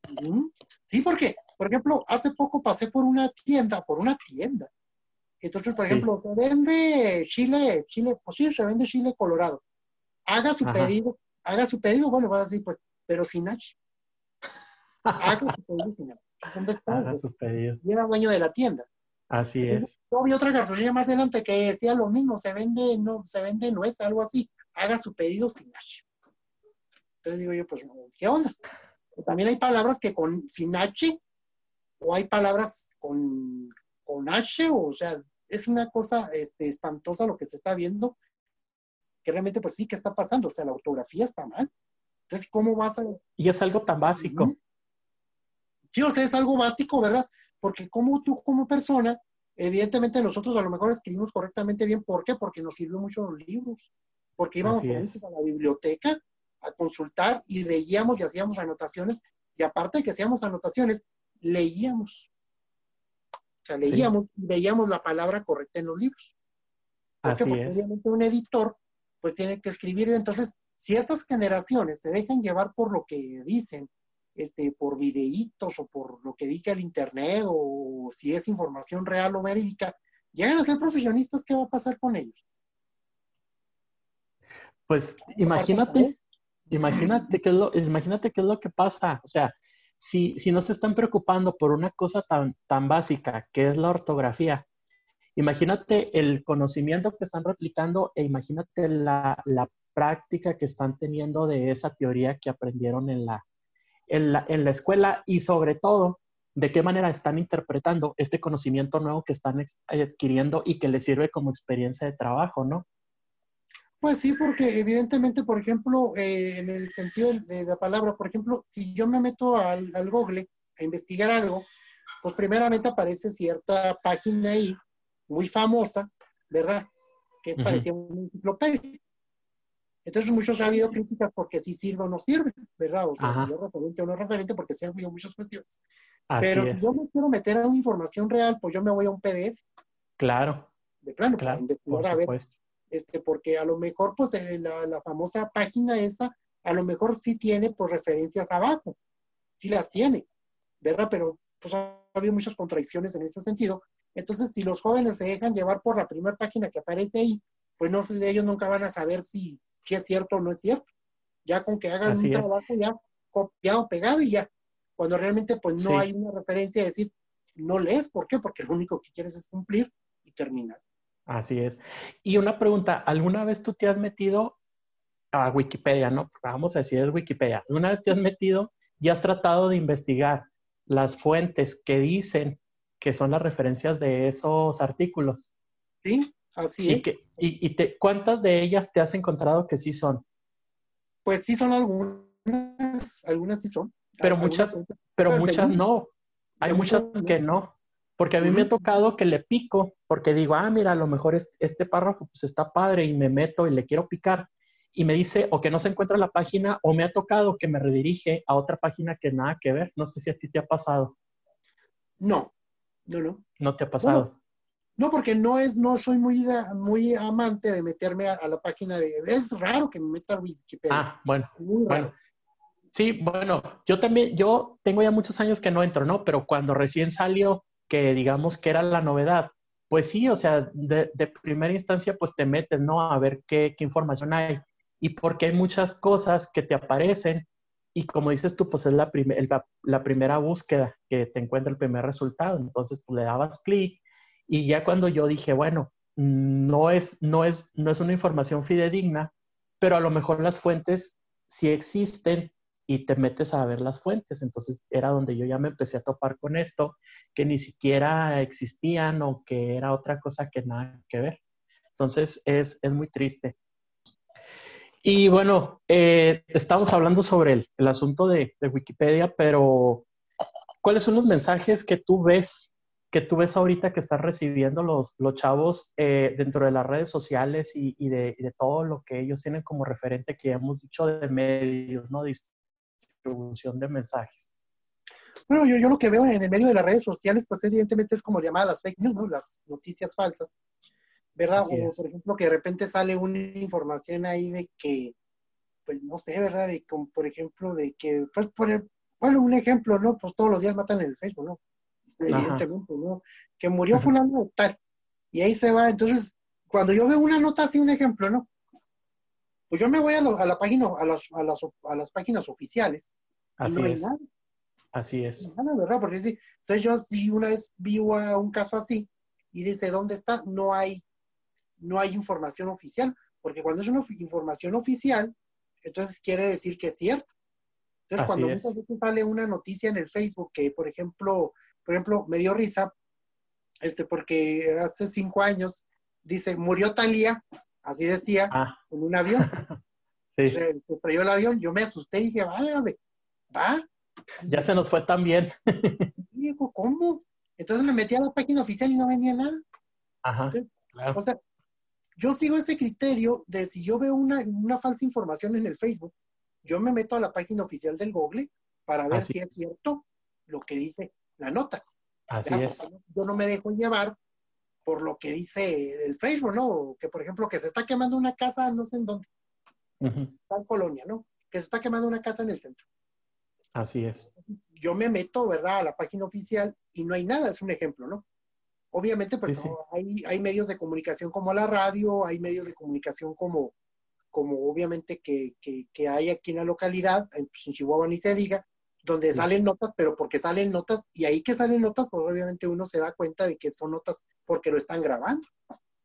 Sí, porque, por ejemplo, hace poco pasé por una tienda, por una tienda, entonces, por ejemplo, se vende chile, chile, pues sí, se vende chile colorado. Haga su pedido, haga su pedido, bueno, vas a decir, pues, pero sin H. Haga su pedido sin H. ¿Dónde está? Haga su pedido. Y era dueño de la tienda. Así es. Yo vi otra cartulina más adelante que decía lo mismo, se vende, no, se vende no es algo así. Haga su pedido sin H. Entonces digo yo, pues, ¿qué onda? También hay palabras que con sin H, o hay palabras con, con H, o sea, es una cosa este, espantosa lo que se está viendo, que realmente pues sí, ¿qué está pasando? O sea, la ortografía está mal. Entonces, ¿cómo vas a...? Y es algo tan básico. Sí, o sea, es algo básico, ¿verdad? Porque como tú como persona, evidentemente nosotros a lo mejor escribimos correctamente bien. ¿Por qué? Porque nos sirvió mucho los libros. Porque íbamos a la biblioteca a consultar y leíamos y hacíamos anotaciones. Y aparte de que hacíamos anotaciones, leíamos. Sea, leíamos y veíamos la palabra correcta en los libros. Porque obviamente un editor pues tiene que escribir. Entonces, si estas generaciones se dejan llevar por lo que dicen, este, por videitos o por lo que diga el internet o si es información real o verídica, llegan a ser profesionistas, ¿qué va a pasar con ellos? Pues imagínate, imagínate qué es lo, imagínate qué es lo que pasa. O sea, si, si no se están preocupando por una cosa tan, tan básica que es la ortografía, imagínate el conocimiento que están replicando e imagínate la, la práctica que están teniendo de esa teoría que aprendieron en la, en la, en la escuela y sobre todo de qué manera están interpretando este conocimiento nuevo que están adquiriendo y que les sirve como experiencia de trabajo, ¿no? Pues sí, porque evidentemente, por ejemplo, eh, en el sentido de la palabra, por ejemplo, si yo me meto al, al Google a investigar algo, pues primeramente aparece cierta página ahí, muy famosa, ¿verdad? Que es parecía una enciclopedia. Entonces muchos ha habido críticas porque si sirve o no sirve, ¿verdad? O sea, si es referente o no es referente, porque se han habido muchas cuestiones. Pero si yo me quiero meter a una información real, pues yo me voy a un PDF. Claro. De plano, claro, para investigar a ver este, porque a lo mejor, pues, eh, la, famosa página esa, a lo mejor sí tiene, pues, referencias abajo, sí las tiene, ¿verdad? Pero, pues, ha habido muchas contradicciones en ese sentido. Entonces, si los jóvenes se dejan llevar por la primera página que aparece ahí, pues, no sé, ellos nunca van a saber si, si es cierto o no es cierto. Ya con que hagan un trabajo ya copiado, pegado y ya. Cuando realmente, pues, no hay una referencia de decir, no lees, ¿por qué? Porque lo único que quieres es cumplir y terminar. Así es. Y una pregunta, ¿alguna vez tú te has metido a Wikipedia, no? Vamos a decir es Wikipedia. ¿Alguna vez te has metido y has tratado de investigar las fuentes que dicen que son las referencias de esos artículos? Sí, así es. y, te, cuántas de ellas te has encontrado que sí son? Pues sí son algunas, algunas sí son. Pero muchas, pero muchas no. Hay muchas que no. Porque a mí me ha tocado que le pico, porque digo, ah, mira, a lo mejor este párrafo pues está padre y me meto y le quiero picar. Y me dice o que no se encuentra la página o me ha tocado que me redirige a otra página que nada que ver. No sé si a ti te ha pasado. No, no, no. ¿No te ha pasado? No, porque no es, no soy muy, muy amante de meterme a, la página de. Es raro que me meta a Wikipedia. Ah, bueno. Bueno. Sí, bueno, yo también, yo tengo ya muchos años que no entro, ¿no? Pero cuando recién salió, que digamos que era la novedad, pues sí, o sea, de, primera instancia, pues te metes, ¿no? A ver qué, información hay. Y porque hay muchas cosas que te aparecen y como dices tú, pues es la, la, primera búsqueda que te encuentra el primer resultado. Entonces, pues le dabas clic y ya cuando yo dije, bueno, no es, no, es, no es una información fidedigna, pero a lo mejor las fuentes sí existen y te metes a ver las fuentes. Entonces era donde yo ya me empecé a topar con esto, que ni siquiera existían o que era otra cosa que nada que ver. Entonces es, es muy triste. Y bueno, eh, estamos hablando sobre el, el asunto de, de, Wikipedia, pero ¿cuáles son los mensajes que tú ves, que tú ves ahorita que están recibiendo los, los chavos eh, dentro de las redes sociales y, y, de, de, todo lo que ellos tienen como referente que hemos dicho de medios, ¿no? Distribución de mensajes. Bueno, yo, yo lo que veo en el medio de las redes sociales, pues evidentemente es como llamadas las fake news, ¿no? Las noticias falsas. ¿verdad? o por ejemplo que de repente sale una información ahí de que, pues no sé, ¿verdad? De como, por ejemplo, de que, pues, por, bueno, un ejemplo, ¿no? Pues todos los días matan en el Facebook, ¿no? Evidentemente, ¿no? Que murió fulano tal. Y ahí se va. Entonces, cuando yo veo una nota así, un ejemplo, ¿no? Pues yo me voy a, la página, a las, a las, a las páginas oficiales. Así no es. Nada. Así es. Nada, ¿verdad? Porque sí, entonces yo sí una vez vi un caso así y dice, ¿dónde está? No hay no hay información oficial, porque cuando es una información oficial, entonces quiere decir que es cierto. Entonces, cuando muchas veces sale una noticia en el Facebook que, por ejemplo, por ejemplo, me dio risa, este, porque hace cinco años, dice, murió Talía, así decía, ah. en un avión. sí. Se, se el avión, yo me asusté y dije, válgame, va. Ya se nos fue también. Digo, ¿cómo? Entonces me metí a la página oficial y no venía nada. Ajá. claro. O sea, yo sigo ese criterio de si yo veo una, falsa información en el Facebook, yo me meto a la página oficial del Google para ver si es cierto lo que dice la nota. Así es. Yo no me dejo llevar por lo que dice el Facebook, ¿no? Que por ejemplo, que se está quemando una casa, no sé en dónde, en colonia, ¿no? Que se está quemando una casa en el centro. Así es. Yo me meto, ¿verdad?, a la página oficial y no hay nada, es un ejemplo, ¿no? Obviamente, pues Hay, hay, medios de comunicación como la radio, hay medios de comunicación como, como obviamente que, que, hay aquí en la localidad, en, Chihuahua ni se diga, donde salen notas, pero porque salen notas, y ahí que salen notas, pues obviamente uno se da cuenta de que son notas porque lo están grabando.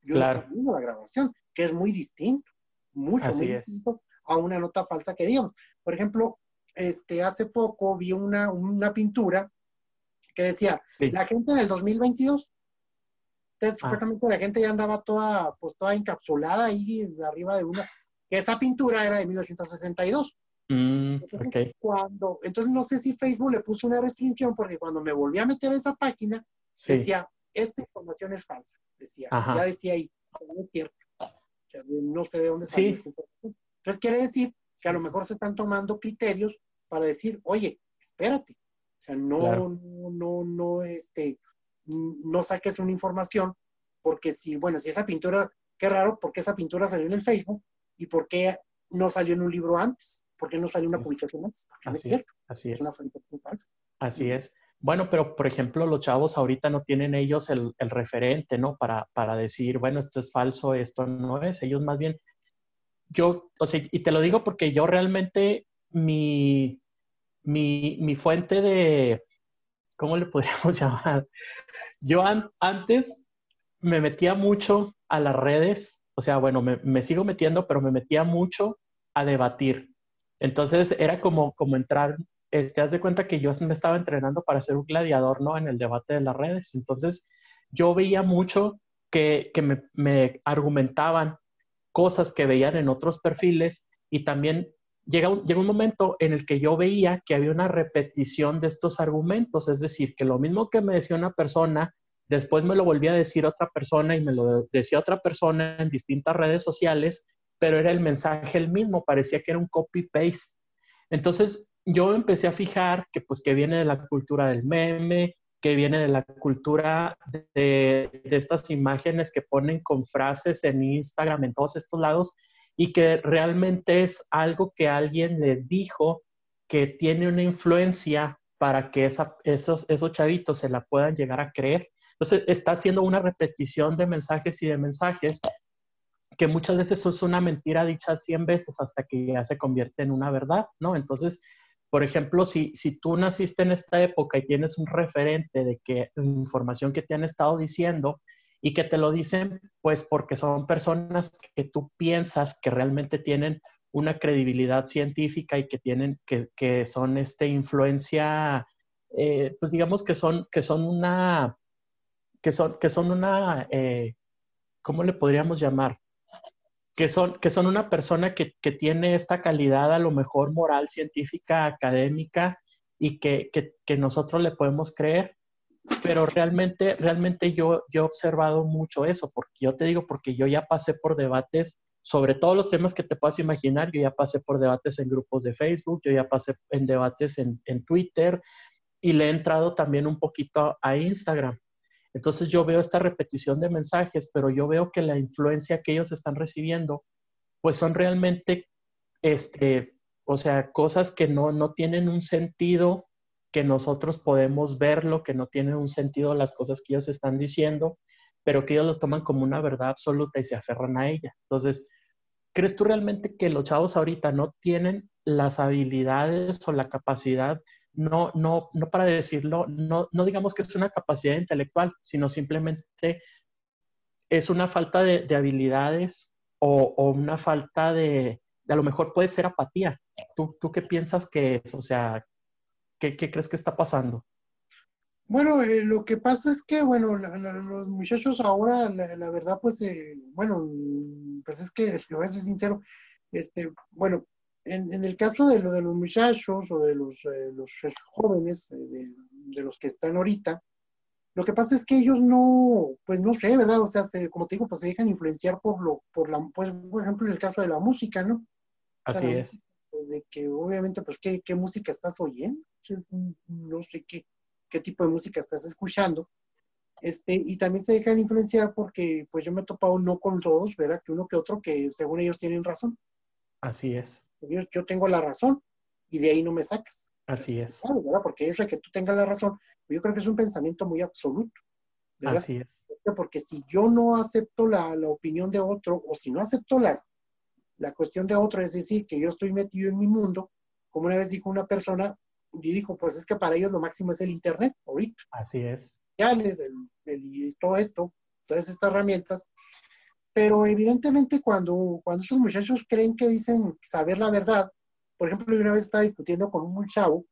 Yo claro. estoy viendo la grabación, que es muy distinto, mucho, muy distinto a una nota falsa que digamos. Por ejemplo, este, hace poco vi una, una pintura que decía, la gente del 2022 entonces, ah. supuestamente la gente ya andaba toda, pues, toda encapsulada ahí arriba de una. Esa pintura era de 1962. Mm, entonces, cuando, entonces, no sé si Facebook le puso una restricción porque cuando me volví a meter a esa página, decía, esta información es falsa. Decía, ya decía ahí, no es cierto. No sé de dónde salió esa información. Entonces, quiere decir que a lo mejor se están tomando criterios para decir, oye, espérate. O sea, no, no, no, no, este, no saques una información, porque si, bueno, si esa pintura, qué raro, porque esa pintura salió en el Facebook y por qué no salió en un libro antes, por qué no salió una publicación antes, así es, Así es. Así es. Bueno, pero por ejemplo, los chavos ahorita no tienen ellos el, referente, ¿no? Para, para decir, bueno, esto es falso, esto no es. Ellos más bien, yo, o sea, y te lo digo porque yo realmente mi, mi, mi fuente de, ¿cómo le podríamos llamar? Yo antes me metía mucho a las redes, o sea, bueno, me, sigo metiendo, pero me metía mucho a debatir. Entonces era como, como entrar, te das de cuenta que yo me estaba entrenando para ser un gladiador, ¿no? En el debate de las redes. Entonces yo veía mucho que, me, me argumentaban cosas que veían en otros perfiles y también llega un, llega un momento en el que yo veía que había una repetición de estos argumentos, es decir, que lo mismo que me decía una persona, después me lo volvía a decir otra persona y me lo decía otra persona en distintas redes sociales, pero era el mensaje el mismo, parecía que era un copy-paste. Entonces yo empecé a fijar que pues que viene de la cultura del meme, que viene de la cultura de, estas imágenes que ponen con frases en Instagram, en todos estos lados, y que realmente es algo que alguien le dijo que tiene una influencia para que esa, esos, esos chavitos se la puedan llegar a creer. Entonces, está haciendo una repetición de mensajes y de mensajes que muchas veces es una mentira dicha 100 veces hasta que ya se convierte en una verdad, ¿no? Entonces, por ejemplo, si, si tú naciste en esta época y tienes un referente de que información que te han estado diciendo y que te lo dicen, pues porque son personas que tú piensas que realmente tienen una credibilidad científica y que tienen, que, que son este influencia, eh, pues digamos que son, que son una, que son, que son una, eh, ¿cómo le podríamos llamar? Que son, que son una persona que, que, tiene esta calidad a lo mejor moral, científica, académica y que, que, nosotros le podemos creer. Pero realmente, realmente yo, yo he observado mucho eso, porque yo te digo, porque yo ya pasé por debates sobre todos los temas que te puedas imaginar. Yo ya pasé por debates en grupos de Facebook, yo ya pasé en debates en, en Twitter y le he entrado también un poquito a Instagram. Entonces yo veo esta repetición de mensajes, pero yo veo que la influencia que ellos están recibiendo, pues son realmente, este, o sea, cosas que no, no tienen un sentido, que nosotros podemos verlo, que no tienen un sentido las cosas que ellos están diciendo, pero que ellos los toman como una verdad absoluta y se aferran a ella. Entonces, ¿Crees tú realmente que los chavos ahorita no tienen las habilidades o la capacidad, no, no, no para decirlo, no, no digamos que es una capacidad intelectual, sino simplemente es una falta de, habilidades o, una falta de, a lo mejor puede ser apatía. ¿Tú, ¿Tú qué piensas que es? O sea, ¿qué, qué crees que está pasando? Bueno, eh, lo que pasa es que, bueno, los muchachos ahora, la, verdad, pues, eh, bueno, pues es que, voy a ser sincero, este, bueno, en, el caso de, lo, de los muchachos o de los, eh, los jóvenes, de, de, los que están ahorita, lo que pasa es que ellos no, pues no sé, ¿verdad? O sea, como te digo, pues se dejan influenciar por lo, por la, pues, por ejemplo, en el caso de la música, ¿no? Así es. Pues, de que obviamente, pues, ¿qué, ¿qué música estás oyendo? No sé qué qué tipo de música estás escuchando. Este, y también se dejan influenciar porque pues yo me he topado no con todos, ¿verdad? Que uno que otro que según ellos tienen razón. Así es. Yo, tengo la razón y de ahí no me sacas. Así es. Claro, ¿verdad? Porque eso de que tú tengas la razón, yo creo que es un pensamiento muy absoluto. ¿verdad? Así es. Porque si yo no acepto la, la opinión de otro o si no acepto la, la cuestión de otro, es decir, que yo estoy metido en mi mundo, como una vez dijo una persona, y dijo, pues es que para ellos lo máximo es el Internet, ahorita. Así es. El, el, todo esto, todas estas herramientas. Pero evidentemente cuando, cuando esos muchachos creen que dicen saber la verdad, por ejemplo, yo una vez estaba discutiendo con un chavo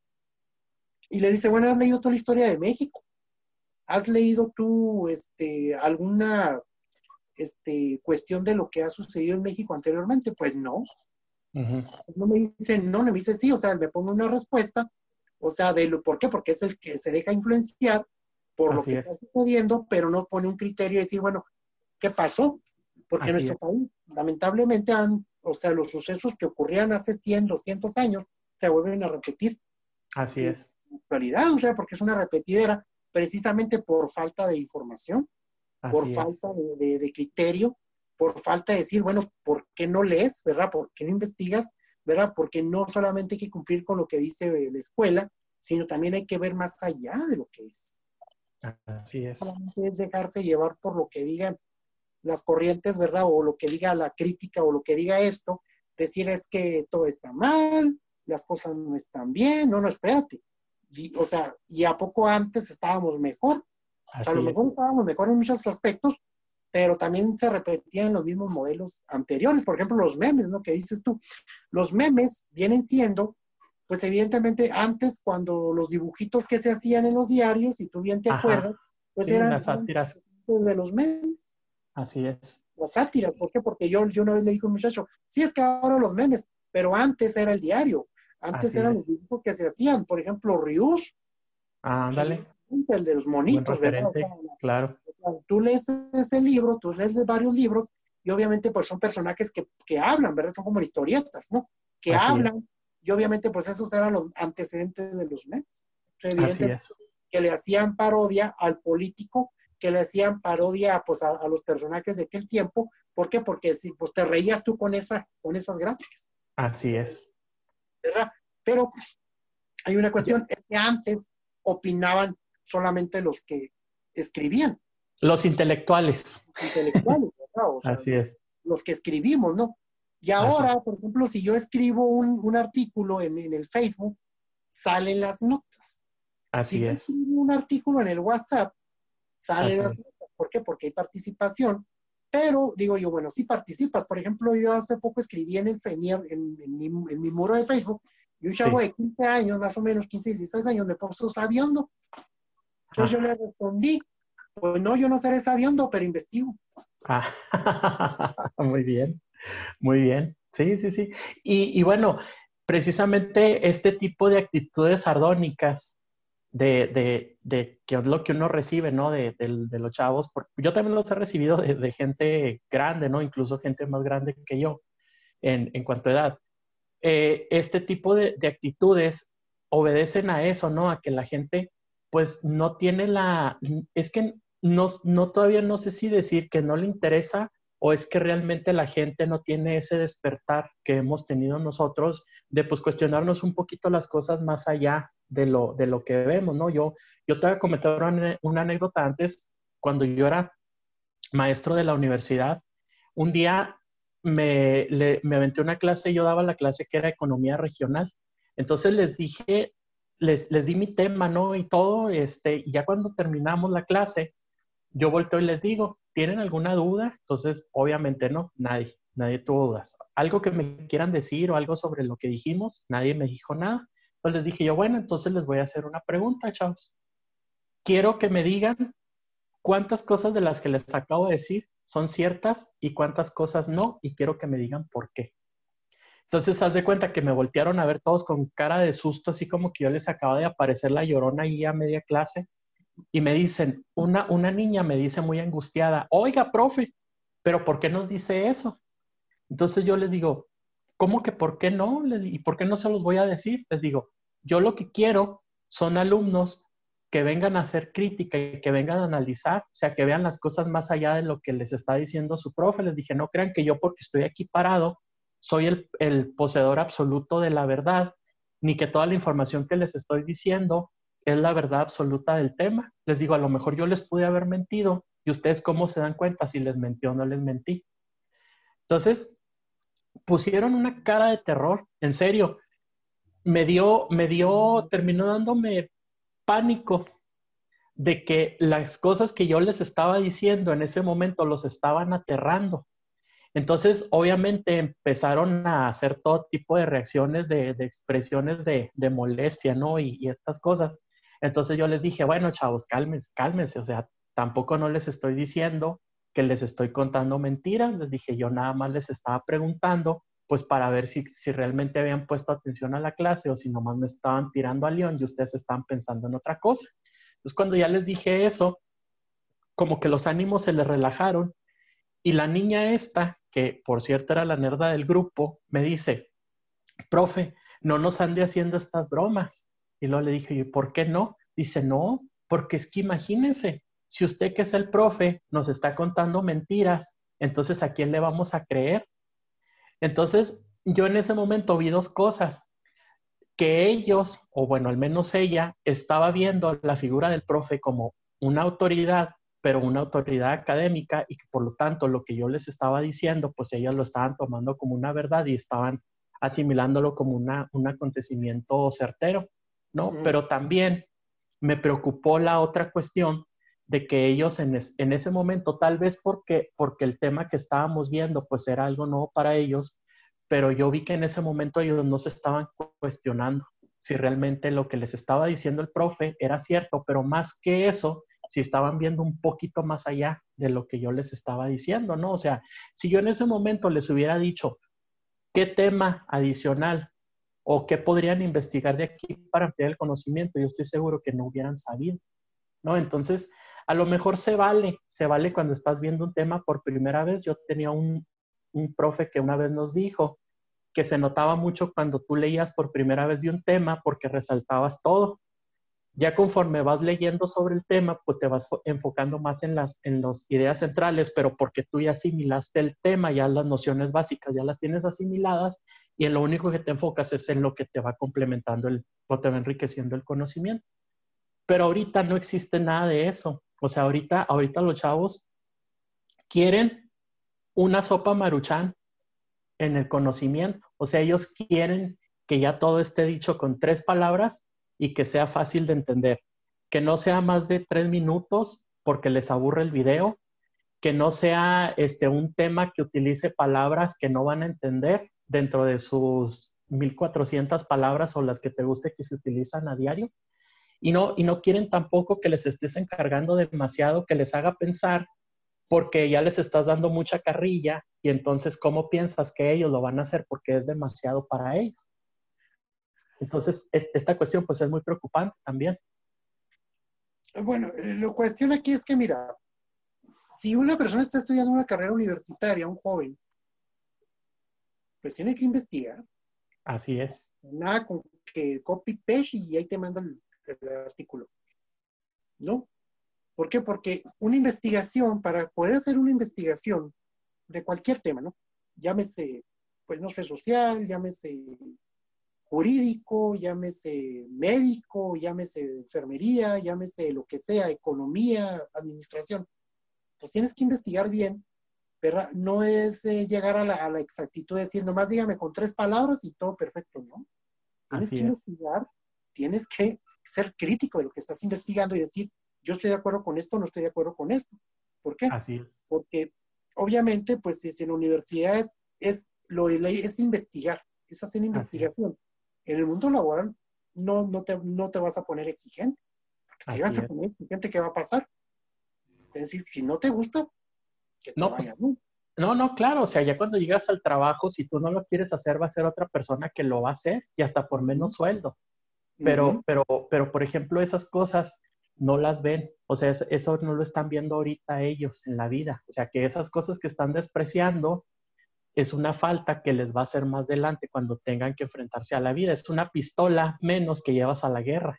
y le dice, bueno, ¿has leído toda la historia de México? ¿Has leído tú este, alguna este, cuestión de lo que ha sucedido en México anteriormente? Pues no. No me dice no, me dice sí, o sea, me pone una respuesta o sea, de lo, ¿por qué? Porque es el que se deja influenciar por lo que está sucediendo, pero no pone un criterio y decir, bueno, ¿qué pasó? Porque nuestro país, lamentablemente, han, o sea, los sucesos que ocurrían hace 100, 200 años se vuelven a repetir. Así es. En actualidad, o sea, porque es una repetidera precisamente por falta de información, por falta de, de, criterio, por falta de decir, bueno, ¿por qué no lees, verdad? ¿Por qué no investigas? ¿verdad? Porque no solamente hay que cumplir con lo que dice la escuela, sino también hay que ver más allá de lo que es. Así es. Es dejarse llevar por lo que digan las corrientes, ¿verdad? O lo que diga la crítica o lo que diga esto, decir es que todo está mal, las cosas no están bien, no, no, espérate. Y, o sea, y a poco antes estábamos mejor. a lo mejor estábamos mejor en muchos aspectos, pero también se repetían los mismos modelos anteriores. Por ejemplo, los memes, ¿no? Que dices tú. Los memes vienen siendo, pues evidentemente antes cuando los dibujitos que se hacían en los diarios, y tú bien te acuerdas, pues eran las sátiras. de los memes. Así es. Las sátiras, ¿por qué? Porque yo, yo una vez le dije a un muchacho, sí es que ahora los memes, pero antes era el diario. Antes eran los dibujos que se hacían. Por ejemplo, Rius. Ah, ándale. El de los monitos, ¿verdad? claro tú lees ese libro, tú lees varios libros, y obviamente pues son personajes que, que hablan, ¿verdad? Son como historietas, ¿no? Que hablan, y obviamente pues esos eran los antecedentes de los memes. Así es. que le hacían parodia al político, que le hacían parodia pues, a, los personajes de aquel tiempo. ¿Por qué? Porque si, pues, te reías tú con, esa, con esas gráficas. Así es. ¿Verdad? Pero hay una cuestión, es que antes opinaban solamente los que escribían. Los intelectuales. Intelectuales, ¿verdad? Así es. Los que escribimos, ¿no? Y ahora, por ejemplo, si yo escribo un, artículo en, el Facebook, salen las notas. Así si es. escribo un artículo en el WhatsApp, salen las. ¿Por qué? Porque hay participación. Pero digo yo, bueno, si participas. Por ejemplo, yo hace poco escribí en, el, en, en, mi, en mi muro de Facebook y un chavo de 15 años, más o menos 15, 16 años, me puso sabiendo. Entonces yo le respondí, pues no, yo no seré sabiendo, pero investigo. Ah, muy bien, muy bien. Sí, sí, sí. Y, bueno, precisamente este tipo de actitudes sardónicas de, de, que es lo que uno recibe, ¿no? De, los chavos. yo también los he recibido de, gente grande, ¿no? Incluso gente más grande que yo en, en cuanto a edad. Eh, este tipo de, actitudes obedecen a eso, ¿no? A que la gente pues no tiene la, es que no, no todavía no sé si decir que no le interesa o es que realmente la gente no tiene ese despertar que hemos tenido nosotros de pues cuestionarnos un poquito las cosas más allá de lo, de lo que vemos, ¿no? Yo, yo te voy a comentar una, una anécdota antes, cuando yo era maestro de la universidad, un día me, me aventé una clase, yo daba la clase que era economía regional. Entonces les dije, les, les di mi tema, ¿no? Y todo, este, y ya cuando terminamos la clase, yo volteo y les digo, ¿tienen alguna duda? Entonces, obviamente no, nadie, nadie tuvo dudas. Algo que me quieran decir o algo sobre lo que dijimos, nadie me dijo nada. Entonces les dije yo, bueno, entonces les voy a hacer una pregunta, chavos. Quiero que me digan cuántas cosas de las que les acabo de decir son ciertas y cuántas cosas no, y quiero que me digan por qué. Entonces, haz de cuenta que me voltearon a ver todos con cara de susto, así como que yo les acaba de aparecer la llorona ahí a media clase, y me dicen, una, una niña me dice muy angustiada, oiga, profe, pero ¿por qué nos dice eso? Entonces yo les digo, ¿cómo que por qué no? ¿Y por qué no se los voy a decir? Les digo, yo lo que quiero son alumnos que vengan a hacer crítica y que vengan a analizar, o sea, que vean las cosas más allá de lo que les está diciendo su profe. Les dije, no crean que yo porque estoy aquí parado soy el, el poseedor absoluto de la verdad, ni que toda la información que les estoy diciendo es la verdad absoluta del tema. Les digo, a lo mejor yo les pude haber mentido y ustedes cómo se dan cuenta si les mentí o no les mentí. Entonces, pusieron una cara de terror, en serio. Me dio, me dio, terminó dándome pánico de que las cosas que yo les estaba diciendo en ese momento los estaban aterrando. Entonces, obviamente empezaron a hacer todo tipo de reacciones, de, expresiones de, molestia, ¿no? Y, estas cosas. Entonces yo les dije, bueno, chavos, cálmense, cálmense. O sea, tampoco no les estoy diciendo que les estoy contando mentiras. Les dije, yo nada más les estaba preguntando pues para ver si, si realmente habían puesto atención a la clase o si nomás me estaban tirando a león y ustedes estaban pensando en otra cosa. Entonces, cuando ya les dije eso, como que los ánimos se les relajaron y la niña esta, que por cierto era la nerda del grupo, me dice, profe, no nos ande haciendo estas bromas. Y luego le dije, ¿y por qué no? Dice, no, porque es que imagínense, si usted que es el profe nos está contando mentiras, entonces ¿a quién le vamos a creer? Entonces, yo en ese momento vi dos cosas, que ellos, o bueno, al menos ella, estaba viendo la figura del profe como una autoridad, pero una autoridad académica y que por lo tanto lo que yo les estaba diciendo, pues ellas lo estaban tomando como una verdad y estaban asimilándolo como una, un acontecimiento certero, ¿no? Pero también me preocupó la otra cuestión de que ellos en, en, ese momento, tal vez porque, porque el tema que estábamos viendo pues era algo nuevo para ellos, pero yo vi que en ese momento ellos no se estaban cuestionando si realmente lo que les estaba diciendo el profe era cierto, pero más que eso, si estaban viendo un poquito más allá de lo que yo les estaba diciendo, ¿no? O sea, si yo en ese momento les hubiera dicho qué tema adicional o qué podrían investigar de aquí para ampliar el conocimiento, yo estoy seguro que no hubieran sabido, ¿no? Entonces, a lo mejor se vale, se vale cuando estás viendo un tema por primera vez. Yo tenía un, un profe que una vez nos dijo que se notaba mucho cuando tú leías por primera vez de un tema porque resaltabas todo. Ya conforme vas leyendo sobre el tema, pues te vas enfocando más en las en las ideas centrales, pero porque tú ya asimilaste el tema, ya las nociones básicas ya las tienes asimiladas y en lo único que te enfocas es en lo que te va complementando el, o te va enriqueciendo el conocimiento. Pero ahorita no existe nada de eso. O sea, ahorita, ahorita los chavos quieren una sopa maruchan en el conocimiento. O sea, ellos quieren que ya todo esté dicho con tres palabras y que sea fácil de entender. Que no sea más de tres minutos porque les aburre el video. Que no sea este, un tema que utilice palabras que no van a entender dentro de sus 1400 palabras o las que te guste que se utilizan a diario. Y no, y no quieren tampoco que les estés encargando demasiado, que les haga pensar porque ya les estás dando mucha carrilla y entonces, ¿cómo piensas que ellos lo van a hacer? Porque es demasiado para ellos. Entonces, esta cuestión pues es muy preocupante también. Bueno, eh, la cuestión aquí es que, mira, si una persona está estudiando una carrera universitaria, un joven, pues tiene que investigar. Así es. Nada con que copy paste y ahí te mandan el, el artículo. ¿No? ¿Por qué? Porque una investigación, para poder hacer una investigación de cualquier tema, ¿no? Llámese, pues no sé, social, llámese jurídico, llámese médico, llámese enfermería, llámese lo que sea, economía, administración, pues tienes que investigar bien, ¿verdad? No es llegar a la, exactitud de decir, nomás dígame con tres palabras y todo perfecto, ¿no? Tienes que investigar, tienes que ser crítico de lo que estás investigando y decir, yo estoy de acuerdo con esto, no estoy de acuerdo con esto. ¿Por qué? Así es. Porque obviamente, pues si en la universidad es, lo es investigar, es hacer investigación en el mundo laboral no, no, te, no te vas a poner exigente. Porque te vas a poner exigente, ¿qué va a pasar? Es decir, si no te gusta, que te no, pues, vaya, ¿no? No, no, claro, o sea, ya cuando llegas al trabajo, si tú no lo quieres hacer, va a ser otra persona que lo va a hacer y hasta por menos sueldo. Pero, pero, pero, por ejemplo, esas cosas no las ven, o sea, eso no lo están viendo ahorita ellos en la vida. O sea, que esas cosas que están despreciando, es una falta que les va a hacer más adelante cuando tengan que enfrentarse a la vida. Es una pistola menos que llevas a la guerra.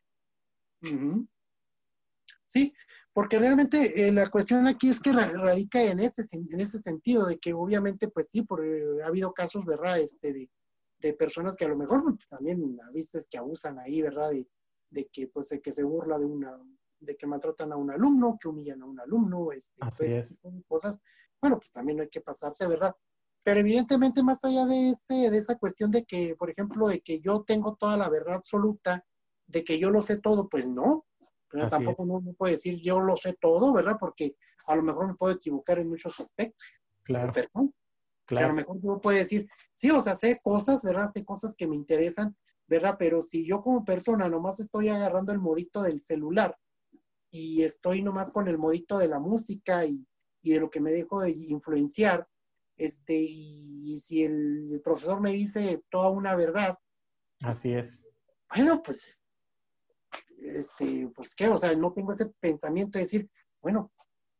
Sí, porque realmente eh, la cuestión aquí es que radica en ese, en ese sentido, de que obviamente, pues sí, por, eh, ha habido casos, ¿verdad? Este, de, de, personas que a lo mejor pues, también viste que abusan ahí, ¿verdad? De, de que, pues, de que se burla de una, de que maltratan a un alumno, que humillan a un alumno, este, pues, cosas. Bueno, pues también no hay que pasarse, ¿verdad? Pero evidentemente más allá de, ese, de esa cuestión de que, por ejemplo, de que yo tengo toda la verdad absoluta, de que yo lo sé todo, pues no. Tampoco no me puede decir yo lo sé todo, ¿verdad? Porque a lo mejor me puedo equivocar en muchos aspectos. Claro. Claro. a lo mejor yo puedo decir, sí, o sea, sé cosas, ¿verdad? Sé cosas que me interesan, ¿verdad? Pero si yo como persona nomás estoy agarrando el modito del celular y estoy nomás con el modito de la música y, y de lo que me dejo de influenciar, este, y, si el, profesor me dice toda una verdad. Así es. Bueno, pues, este, pues qué, o sea, no tengo ese pensamiento de decir, bueno,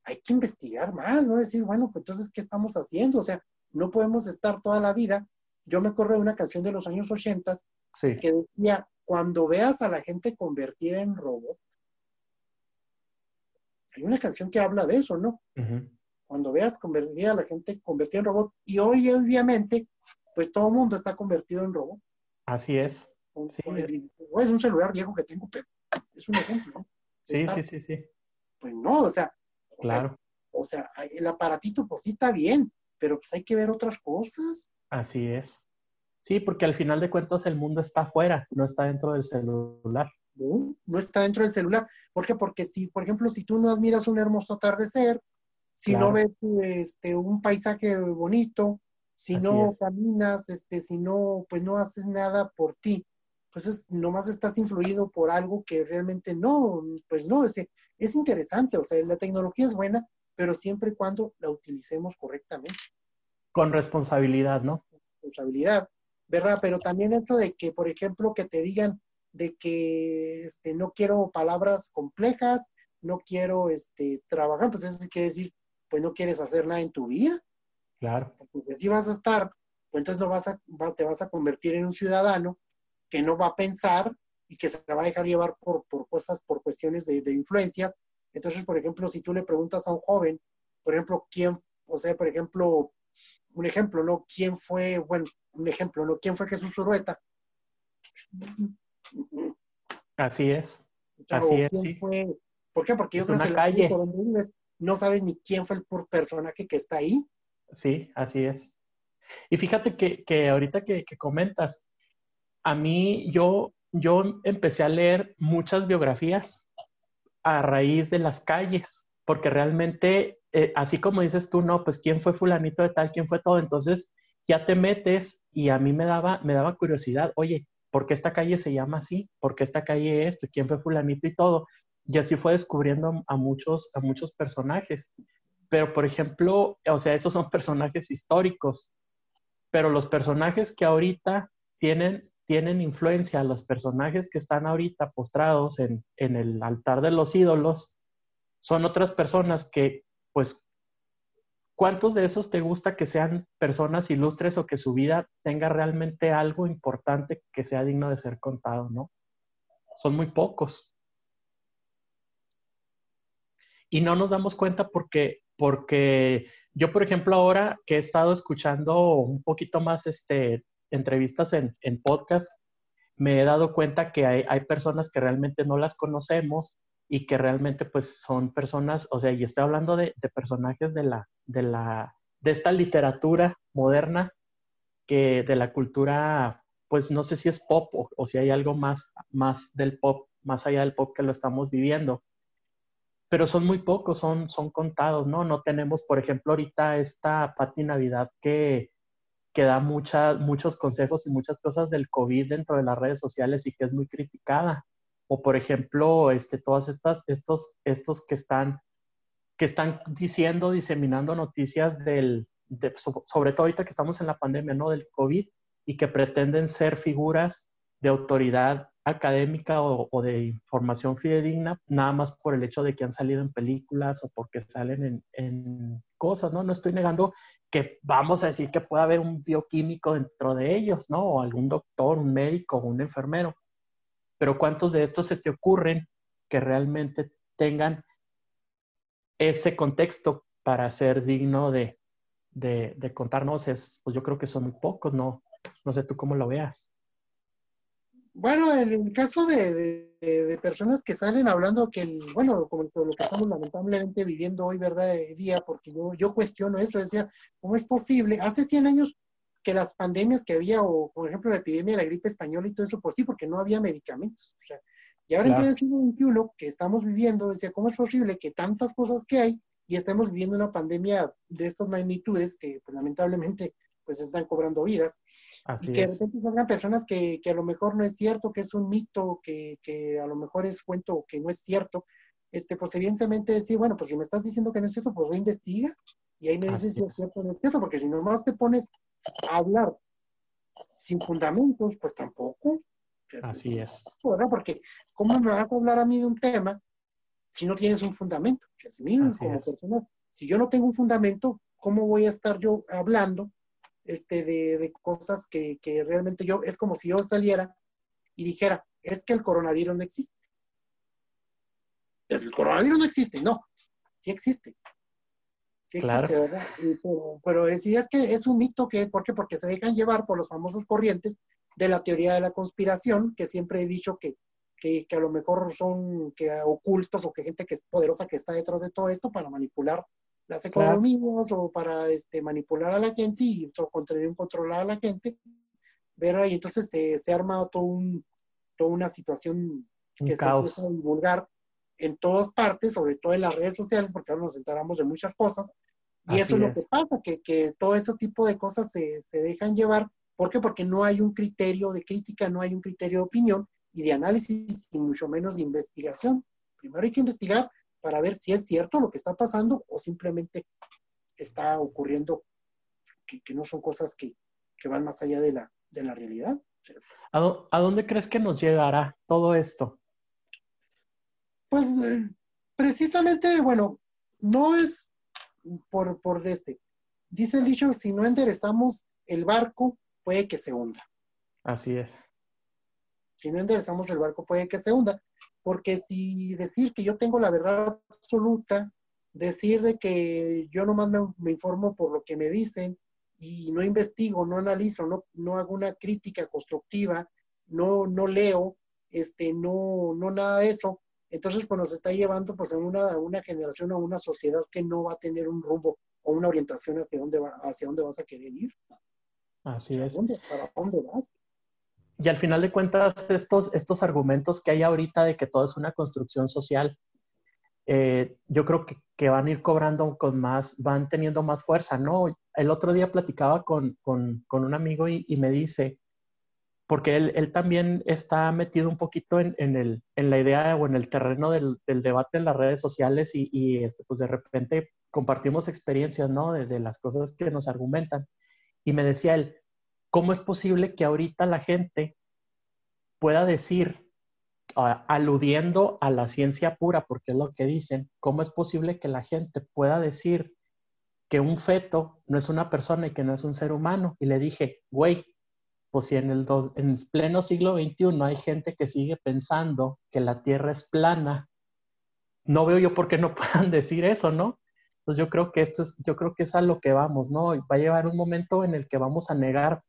hay que investigar más, ¿no? Decir, bueno, pues entonces, ¿qué estamos haciendo? O sea, no podemos estar toda la vida. Yo me acuerdo de una canción de los años 80 que decía, cuando veas a la gente convertida en robot, hay una canción que habla de eso, ¿no? Cuando veas convertida a la gente convertida en robot, y hoy obviamente, pues todo el mundo está convertido en robot. Así es. es un celular viejo que tengo, pero es un ejemplo. Sí, sí, sí, sí. Pues no, o sea. claro. o sea, el aparatito pues sí está bien, pero pues hay que ver otras cosas. Así es. Sí, porque al final de cuentas el mundo está afuera, no está dentro del celular. No, no está dentro del celular. ¿Por qué? Porque si, por ejemplo, si tú no admiras un hermoso atardecer, si no ves este, un paisaje bonito, si no caminas, este, si no, pues no haces nada por ti, pues nomás estás influido por algo que realmente no, pues no, es, es interesante, o sea, la tecnología es buena, pero siempre y cuando la utilicemos correctamente. Con responsabilidad, ¿no? Responsabilidad, ¿verdad? Pero también eso de que, por ejemplo, que te digan de que este, no quiero palabras complejas, no quiero este, trabajar, pues eso quiere decir pues no quieres hacer nada en tu vida. Claro. Porque si vas a estar, pues entonces no vas a, te vas a convertir en un ciudadano que no va a pensar y que se va a dejar llevar por, por cosas, por cuestiones de, de, influencias. Entonces, por ejemplo, si tú le preguntas a un joven, por ejemplo, quién, o sea, por ejemplo, un ejemplo, ¿no? ¿Quién fue, bueno, un ejemplo, ¿no? ¿Quién fue Jesús Urueta? Así es. Así es. Sí. Fue, ¿Por qué? Porque yo Es creo una que calle. donde vives no sabes ni quién fue el personaje que está ahí. Sí, así es. Y fíjate que, que ahorita que, que comentas, a mí yo, yo empecé a leer muchas biografías a raíz de las calles, porque realmente, eh, así como dices tú, no, pues quién fue fulanito de tal, quién fue todo, entonces ya te metes y a mí me daba, me daba curiosidad, oye, ¿por qué esta calle se llama así? ¿Por qué esta calle esto? ¿Quién fue fulanito y todo? Y así fue descubriendo a muchos, a muchos personajes. Pero, por ejemplo, o sea, esos son personajes históricos, pero los personajes que ahorita tienen, tienen influencia, los personajes que están ahorita postrados en, en el altar de los ídolos, son otras personas que, pues, ¿cuántos de esos te gusta que sean personas ilustres o que su vida tenga realmente algo importante que sea digno de ser contado, no? Son muy pocos. Y no nos damos cuenta porque, porque yo, por ejemplo, ahora que he estado escuchando un poquito más este, entrevistas en, en podcast, me he dado cuenta que hay, hay, personas que realmente no las conocemos y que realmente pues son personas, o sea, y estoy hablando de, de personajes de la, de la, de esta literatura moderna, que de la cultura, pues no sé si es pop o, si hay algo más, más del pop, más allá del pop que lo estamos viviendo pero son muy pocos, son, son contados, ¿no? No tenemos, por ejemplo, ahorita esta Pati Navidad que, que da mucha, muchos consejos y muchas cosas del COVID dentro de las redes sociales y que es muy criticada. O, por ejemplo, este, todas estas, estos, estos que están, que están diciendo, diseminando noticias del, de, sobre todo ahorita que estamos en la pandemia, ¿no? Del COVID y que pretenden ser figuras de autoridad académica o, de información fidedigna, nada más por el hecho de que han salido en películas o porque salen en, cosas, ¿no? No estoy negando que vamos a decir que puede haber un bioquímico dentro de ellos, ¿no? O algún doctor, un médico, un enfermero. Pero ¿cuántos de estos se te ocurren que realmente tengan ese contexto para ser digno de, de, de contarnos? Es, pues yo creo que son muy pocos, ¿no? No sé tú cómo lo veas. Bueno, en el caso de, de, de, personas que salen hablando que, el, bueno, como lo que estamos lamentablemente viviendo hoy, ¿verdad? De día, porque yo, yo cuestiono eso, decía, ¿cómo es posible? Hace 100 años que las pandemias que había, o por ejemplo la epidemia de la gripe española y todo eso, pues sí, porque no había medicamentos. O sea, y ahora claro. en el siglo XXI que estamos viviendo, decía, ¿cómo es posible que tantas cosas que hay y estemos viviendo una pandemia de estas magnitudes que pues, lamentablemente pues están cobrando vidas. Así y que es. de repente salgan personas que, que, a lo mejor no es cierto, que es un mito, que, que, a lo mejor es cuento que no es cierto. Este, pues evidentemente decir, bueno, pues si me estás diciendo que no es cierto, pues voy a investigar. Y ahí me dices si es cierto o no es cierto, porque si nomás te pones a hablar sin fundamentos, pues tampoco. Así es. ¿verdad? Porque ¿cómo me vas a hablar a mí de un tema si no tienes un fundamento? Como persona, si yo no tengo un fundamento, ¿cómo voy a estar yo hablando este, de, de cosas que, que, realmente yo, es como si yo saliera y dijera, es que el coronavirus no existe. El coronavirus no existe, no, sí existe. Sí claro. existe, ¿verdad? Y, pero, pero es que es un mito, que, ¿por qué? Porque se dejan llevar por los famosos corrientes de la teoría de la conspiración, que siempre he dicho que, que, que a lo mejor son que ocultos o que gente que es poderosa que está detrás de todo esto para manipular las economías claro. o para este, manipular a la gente y controlar a la gente. ¿verdad? Y entonces se, se arma todo un, toda una situación un que caos. se empieza a divulgar en todas partes, sobre todo en las redes sociales, porque ahora nos enteramos de muchas cosas. Y Así eso es lo es. que pasa, que, que todo ese tipo de cosas se, se dejan llevar. ¿Por qué? Porque no hay un criterio de crítica, no hay un criterio de opinión y de análisis, y mucho menos de investigación. Primero hay que investigar para ver si es cierto lo que está pasando o simplemente está ocurriendo que, que no son cosas que, que, van más allá de la, de la realidad. ¿A, ¿A, dónde crees que nos llegará todo esto? Pues eh, precisamente, bueno, no es por, por este. Dice el dicho, si no enderezamos el barco, puede que se hunda. Así es. Si no enderezamos el barco puede que se hunda. Porque si decir que yo tengo la verdad absoluta, decir de que yo nomás me, me informo por lo que me dicen y no investigo, no analizo, no, no hago una crítica constructiva, no, no leo, este, no, no nada de eso, entonces pues nos está llevando pues a una, una generación, a una sociedad que no va a tener un rumbo o una orientación hacia dónde, va, hacia dónde vas a querer ir. Así es. ¿Para dónde vas? Y al final de cuentas, estos, estos argumentos que hay ahorita de que todo es una construcción social, eh, yo creo que, que, van a ir cobrando con más, van teniendo más fuerza, ¿no? El otro día platicaba con, con, un amigo y, me dice, porque él, él, también está metido un poquito en, en, el, en, la idea o en el terreno del, del debate en las redes sociales y, y este, pues de repente compartimos experiencias, ¿no? De, de las cosas que nos argumentan. Y me decía él, ¿cómo es posible que ahorita la gente pueda decir, aludiendo a la ciencia pura, porque es lo que dicen, ¿cómo es posible que la gente pueda decir que un feto no es una persona y que no es un ser humano? Y le dije, güey, pues si en el, en pleno siglo XXI hay gente que sigue pensando que la Tierra es plana, no veo yo por qué no puedan decir eso, ¿no? Pues yo creo que esto es, yo creo que es a lo que vamos, ¿no? Va a llevar un momento en el que vamos a negar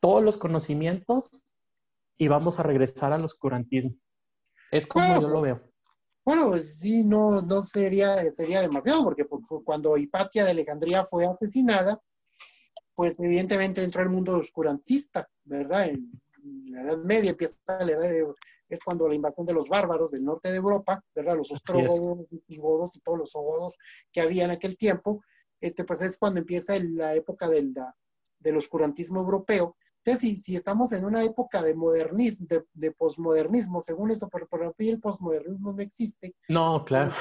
todos los conocimientos y vamos a regresar al oscurantismo. Es como bueno, yo lo veo. Bueno, sí, no, no sería, sería demasiado, porque cuando Hipatia de Alejandría fue asesinada, pues evidentemente entró el mundo oscurantista, ¿verdad? En, la Edad Media empieza la edad de, es cuando la invasión de los bárbaros del norte de Europa, ¿verdad? Los ostrogodos, visigodos y todos los ogodos que había en aquel tiempo, este, pues es cuando empieza la época del, del oscurantismo europeo, entonces, si, si, estamos en una época de modernismo, de, de posmodernismo, según esto, pero por aquí el posmodernismo no existe. No, claro.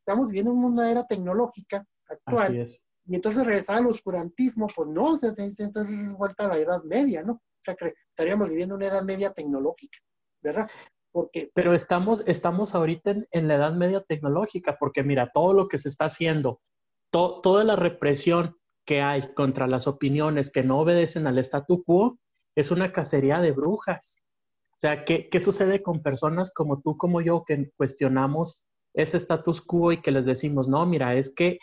Estamos viviendo en una era tecnológica actual. Así es. Y entonces regresar al oscurantismo, pues no, se dice, entonces es vuelta a la Edad Media, ¿no? O sea, que estaríamos viviendo una Edad Media tecnológica, ¿verdad? Porque... Pero estamos, estamos ahorita en, en la Edad Media tecnológica, porque mira, todo lo que se está haciendo, to, toda la represión que hay contra las opiniones que no obedecen al statu quo es una cacería de brujas. O sea, ¿qué, ¿qué, sucede con personas como tú, como yo, que cuestionamos ese status quo y que les decimos, no, mira, es que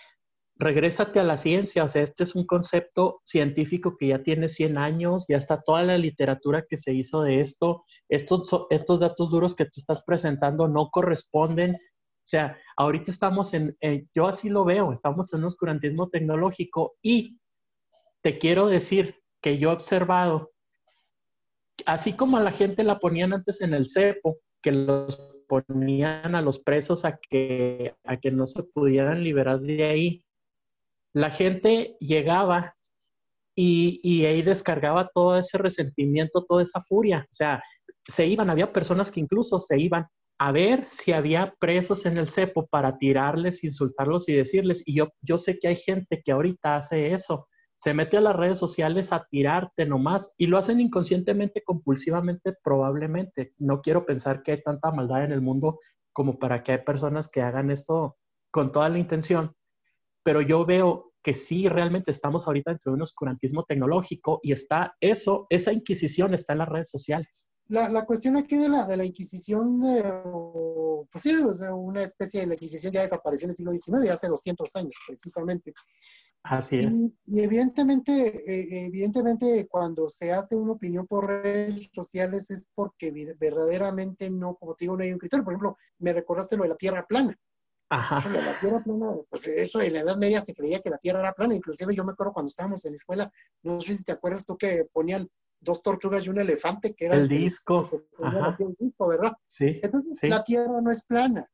regrésate a la ciencia, o sea, este es un concepto científico que ya tiene 100 años, ya está toda la literatura que se hizo de esto, estos, estos datos duros que tú estás presentando no corresponden o sea, ahorita estamos en, eh, yo así lo veo, estamos en un oscurantismo tecnológico y te quiero decir que yo he observado, así como a la gente la ponían antes en el cepo, que los ponían a los presos a que, a que no se pudieran liberar de ahí, la gente llegaba y, y ahí descargaba todo ese resentimiento, toda esa furia. O sea, se iban, había personas que incluso se iban a ver si había presos en el cepo para tirarles, insultarlos y decirles, y yo, yo sé que hay gente que ahorita hace eso, se mete a las redes sociales a tirarte nomás y lo hacen inconscientemente, compulsivamente, probablemente. No quiero pensar que hay tanta maldad en el mundo como para que hay personas que hagan esto con toda la intención, pero yo veo que sí, realmente estamos ahorita dentro de un oscurantismo tecnológico y está eso, esa inquisición está en las redes sociales la, la, cuestión aquí de la, de la Inquisición, eh, pues sí, o sea, una especie de la Inquisición ya desapareció en el siglo XIX, hace 200 años precisamente. Así es. Y, y evidentemente, eh, evidentemente cuando se hace una opinión por redes sociales es porque verdaderamente no, como te digo, no hay un criterio. Por ejemplo, me recordaste lo de la Tierra plana. Ajá. La Tierra plana, pues eso en la Edad Media se creía que la Tierra era plana. Inclusive yo me acuerdo cuando estábamos en la escuela, no sé si te acuerdas tú que ponían dos tortugas y un elefante, que era el, disco. el disco, ¿verdad? Sí. Entonces, sí. la Tierra no es plana.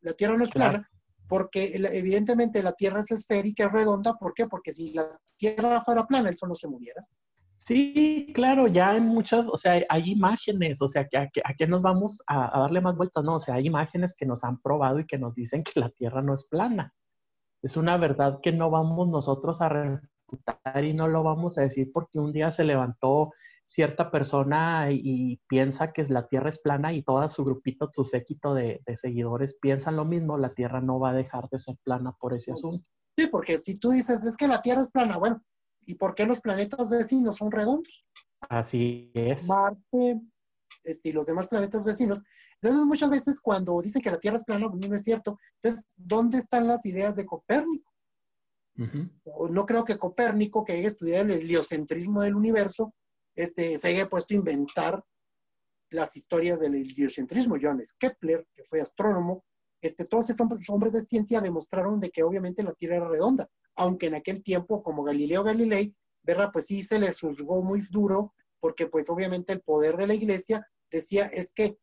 La Tierra no es claro. plana porque evidentemente la Tierra es esférica, es redonda. ¿Por qué? Porque si la Tierra fuera plana, el Sol no se moviera. Sí, claro, ya hay muchas, o sea, hay imágenes, o sea, a, que, a qué nos vamos a, a, darle más vueltas? No, o sea, hay imágenes que nos han probado y que nos dicen que la Tierra no es plana. Es una verdad que no vamos nosotros a refutar y no lo vamos a decir porque un día se levantó cierta persona y, y, piensa que la Tierra es plana y todo su grupito, su séquito de, de, seguidores piensan lo mismo, la Tierra no va a dejar de ser plana por ese asunto. Sí, porque si tú dices, es que la Tierra es plana, bueno, ¿y por qué los planetas vecinos son redondos? Así es. Marte, este, y los demás planetas vecinos. Entonces, muchas veces cuando dicen que la Tierra es plana, pues, no es cierto. Entonces, ¿dónde están las ideas de Copérnico? No creo que Copérnico, que haya estudiado el heliocentrismo del universo, este, se haya puesto a inventar las historias del heliocentrismo. Johannes Kepler, que fue astrónomo, este, todos estos hombres de ciencia demostraron de que obviamente la Tierra era redonda, aunque en aquel tiempo, como Galileo Galilei, ¿verdad? Pues sí se les juzgó muy duro, porque pues obviamente el poder de la iglesia decía es que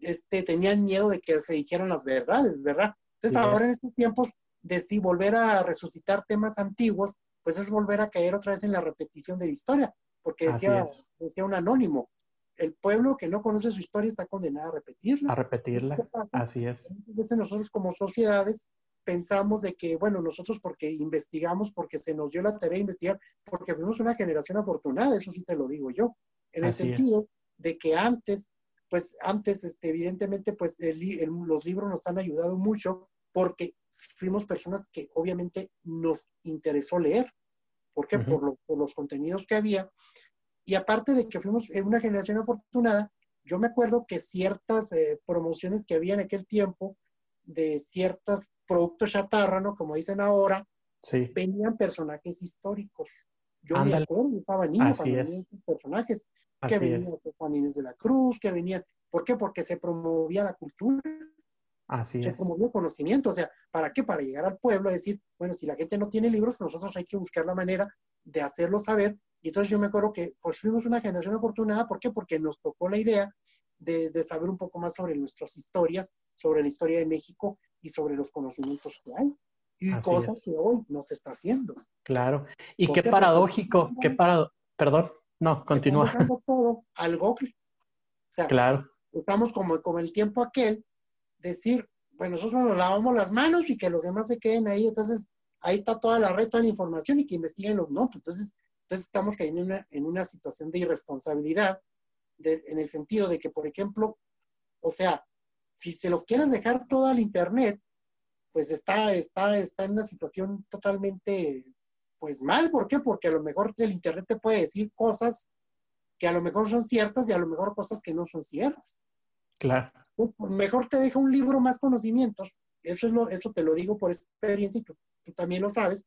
este, tenían miedo de que se dijeran las verdades, ¿verdad? Entonces ahora en estos tiempos de si volver a resucitar temas antiguos, pues es volver a caer otra vez en la repetición de la historia, porque decía, decía un anónimo, el pueblo que no conoce su historia está condenado a repetirla. A repetirla, así es. Entonces nosotros como sociedades pensamos de que, bueno, nosotros porque investigamos, porque se nos dio la tarea de investigar, porque fuimos una generación afortunada, eso sí te lo digo yo, en el sentido de que antes, pues antes, este, evidentemente, pues los libros nos han ayudado mucho porque fuimos personas que obviamente nos interesó leer. ¿Por qué? por, por los contenidos que había y aparte de que fuimos en una generación afortunada, yo me acuerdo que ciertas eh, promociones que había en aquel tiempo de ciertos productos chatarra, ¿no? Como dicen ahora, venían personajes históricos. Yo me acuerdo, yo estaba niño cuando venían esos personajes, que venían los Juan de la Cruz, que venían, ¿por qué? Porque se promovía la cultura. Así se promovió conocimiento, o sea, ¿para qué? Para llegar al pueblo a decir, bueno, si la gente no tiene libros, nosotros hay que buscar la manera de hacerlo saber y entonces yo me acuerdo que pues fuimos una generación afortunada, ¿por qué? Porque nos tocó la idea de, saber un poco más sobre nuestras historias, sobre la historia de México y sobre los conocimientos que hay. Y cosas que hoy no se está haciendo. Claro. Y qué paradójico, qué parado, perdón, no, continúa. Todo al Google. O sea, claro. estamos como, como el tiempo aquel, decir, bueno, nosotros nos lavamos las manos y que los demás se queden ahí. Entonces, ahí está toda la red, toda la información y que investiguen los no. Pues, entonces, entonces estamos cayendo en una, en una situación de irresponsabilidad en el sentido de que, por ejemplo, o sea, si se lo quieres dejar todo al Internet, pues está, está, está en una situación totalmente, pues mal. ¿Por qué? Porque a lo mejor el Internet te puede decir cosas que a lo mejor son ciertas y a lo mejor cosas que no son ciertas. Claro. Pues, mejor te deja un libro más conocimientos. Eso, es lo, eso te lo digo por experiencia y tú también lo sabes.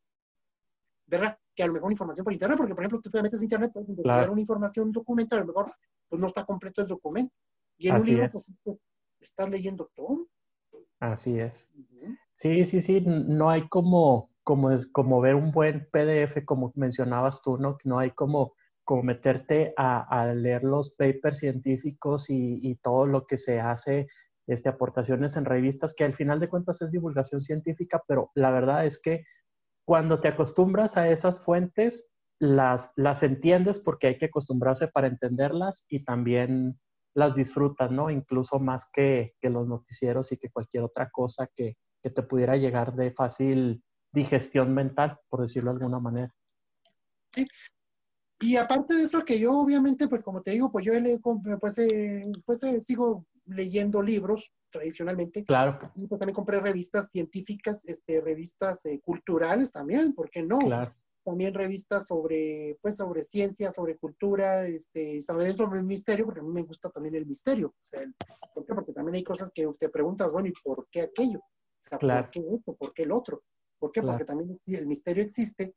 ¿verdad? Que a lo mejor información por internet, porque por ejemplo tú te metes a internet, puedes investigar una información, un documento, a lo mejor pues no está completo el documento. Y en un libro pues, pues, estás leyendo todo. Así es. Sí, sí, sí, no hay como, como, es, como ver un buen PDF, como mencionabas tú, ¿no? No hay como, como meterte a, leer los papers científicos y, y, todo lo que se hace, este, aportaciones en revistas, que al final de cuentas es divulgación científica, pero la verdad es que cuando te acostumbras a esas fuentes, las, las entiendes porque hay que acostumbrarse para entenderlas y también las disfrutas, ¿no? Incluso más que, que los noticieros y que cualquier otra cosa que, que, te pudiera llegar de fácil digestión mental, por decirlo de alguna manera. Y aparte de eso, que yo obviamente, pues como te digo, pues yo pues, eh, pues eh, sigo leyendo libros tradicionalmente. Claro. pues también compré revistas científicas, este, revistas eh, culturales también, ¿por qué no? Claro. También revistas sobre, pues, sobre ciencia, sobre cultura, este, sobre el misterio, porque a mí me gusta también el misterio. ¿Por qué? Porque también hay cosas que te preguntas, bueno, ¿y por qué aquello? O sea, ¿por qué esto? ¿Por qué el otro? ¿Por qué? Porque también el misterio existe.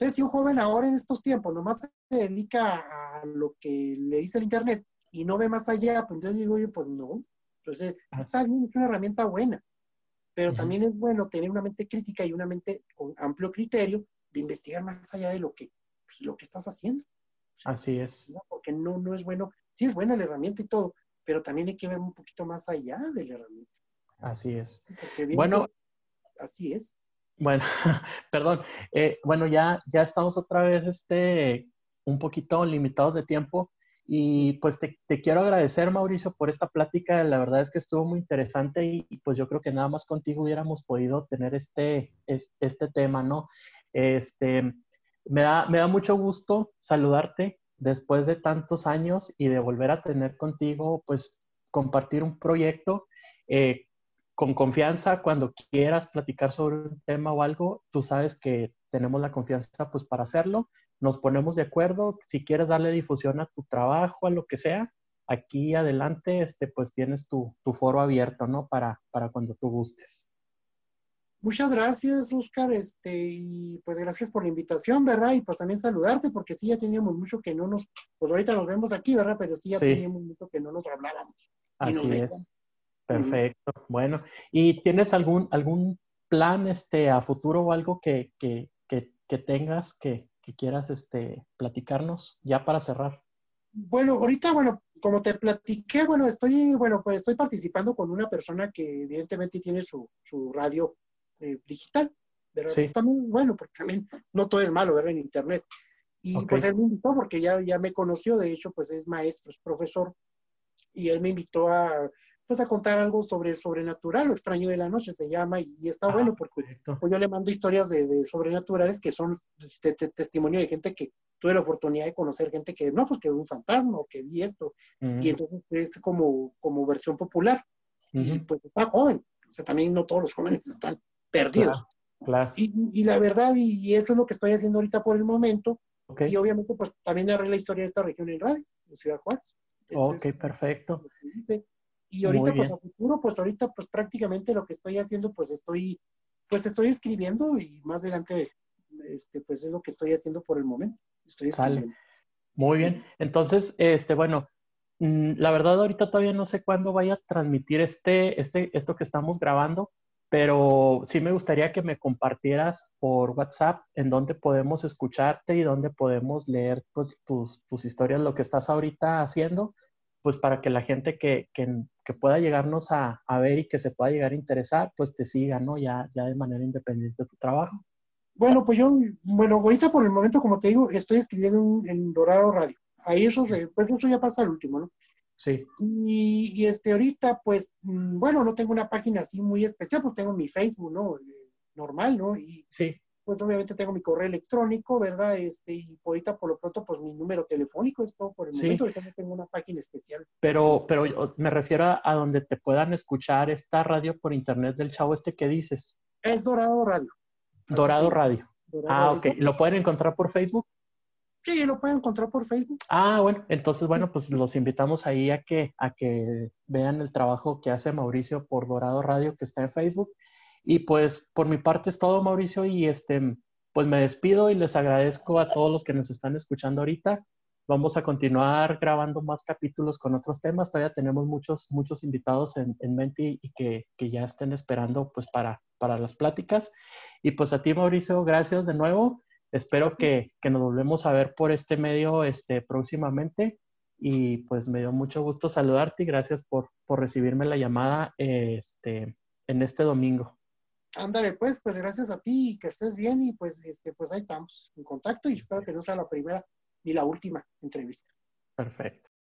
Entonces, si un joven ahora en estos tiempos nomás se dedica a lo que le dice el Internet y no ve más allá, pues entonces digo yo, pues no. Entonces, está bien, es una herramienta buena, pero también es bueno tener una mente crítica y una mente con amplio criterio de investigar más allá de lo que, pues, lo que estás haciendo. Así es. Porque no, no es bueno, sí es buena la herramienta y todo, pero también hay que ver un poquito más allá de la herramienta. Así es. Bueno, así es. Bueno, perdón. Eh, bueno, ya, ya estamos otra vez este, un poquito limitados de tiempo. Y pues te, quiero agradecer, Mauricio, por esta plática. La verdad es que estuvo muy interesante y, pues yo creo que nada más contigo hubiéramos podido tener este, este, tema, ¿no? Este, me da, me da mucho gusto saludarte después de tantos años y de volver a tener contigo, pues compartir un proyecto. Eh, con confianza, cuando quieras platicar sobre un tema o algo, tú sabes que tenemos la confianza pues para hacerlo nos ponemos de acuerdo, si quieres darle difusión a tu trabajo, a lo que sea, aquí adelante, este, pues tienes tu, tu foro abierto, ¿no? Para, para cuando tú gustes. Muchas gracias, Oscar, este, y pues gracias por la invitación, ¿verdad? Y pues también saludarte, porque sí, ya teníamos mucho que no nos, pues ahorita nos vemos aquí, ¿verdad? Pero sí, ya teníamos mucho que no nos hablábamos. Así es. Perfecto. Bueno, ¿y tienes algún, algún plan este, a futuro o algo que, que, que, que tengas que, que quieras este, platicarnos ya para cerrar? Bueno, ahorita, bueno, como te platiqué, bueno, estoy, bueno, pues estoy participando con una persona que evidentemente tiene su, su radio eh, digital, ¿verdad? Sí. también, bueno, porque también no todo es malo, ver En Internet. Y pues él me invitó porque ya, ya me conoció, de hecho, pues es maestro, es profesor, y él me invitó a, pues a contar algo sobre sobrenatural, lo extraño de la noche se llama, y, está ah, bueno porque pues yo le mando historias de, sobrenaturales que son este, testimonio de gente que tuve la oportunidad de conocer, gente que, no, pues que un fantasma o que vi esto, y entonces es como, como versión popular, y pues está joven, o sea, también no todos los jóvenes están perdidos. Claro, Y, la verdad, y, eso es lo que estoy haciendo ahorita por el momento. Y obviamente, pues también narré la historia de esta región en radio, en Ciudad Juárez. ok, perfecto. Y ahorita, pues a futuro, pues ahorita, pues prácticamente lo que estoy haciendo, pues estoy, pues estoy escribiendo y más adelante, este, pues es lo que estoy haciendo por el momento. Estoy escribiendo. Muy bien. Entonces, este, bueno, mm, la verdad ahorita todavía no sé cuándo vaya a transmitir este, este, esto que estamos grabando, pero sí me gustaría que me compartieras por WhatsApp en dónde podemos escucharte y dónde podemos leer pues, tus, tus, historias, lo que estás ahorita haciendo, pues para que la gente que, que, que pueda llegarnos a, a, ver y que se pueda llegar a interesar, pues te siga, ¿no? Ya, ya de manera independiente de tu trabajo. Bueno, pues yo, bueno, ahorita por el momento, como te digo, estoy escribiendo en, Dorado Radio. Ahí eso, pues eso ya pasa al último, ¿no? Sí. Y, este, ahorita, pues, mm, bueno, no tengo una página así muy especial, pues tengo mi Facebook, ¿no? Eh, normal, ¿no? Y sí. Pues obviamente tengo mi correo electrónico, ¿verdad? Este, y ahorita por lo pronto, pues mi número telefónico es todo por el momento, ahorita no tengo una página especial. Pero, pero me refiero a, donde te puedan escuchar esta radio por internet del chavo este que dices. Es Dorado Radio. Dorado Radio. ah, ok. ¿Lo pueden encontrar por Facebook? Sí, lo pueden encontrar por Facebook. Ah, bueno, entonces, bueno, pues los invitamos ahí a que, a que vean el trabajo que hace Mauricio por Dorado Radio, que está en Facebook. Y pues por mi parte es todo, Mauricio, y este, pues me despido y les agradezco a todos los que nos están escuchando ahorita. Vamos a continuar grabando más capítulos con otros temas. Todavía tenemos muchos, muchos invitados en, en mente y que, que, ya estén esperando pues para, para las pláticas. Y pues a ti, Mauricio, gracias de nuevo. Espero que, nos volvemos a ver por este medio este, próximamente y pues me dio mucho gusto saludarte y gracias por, por recibirme la llamada este, en este domingo. Ándale, pues, pues gracias a ti, que estés bien y pues, este, pues ahí estamos en contacto y espero que no sea la primera ni la última entrevista. Perfecto.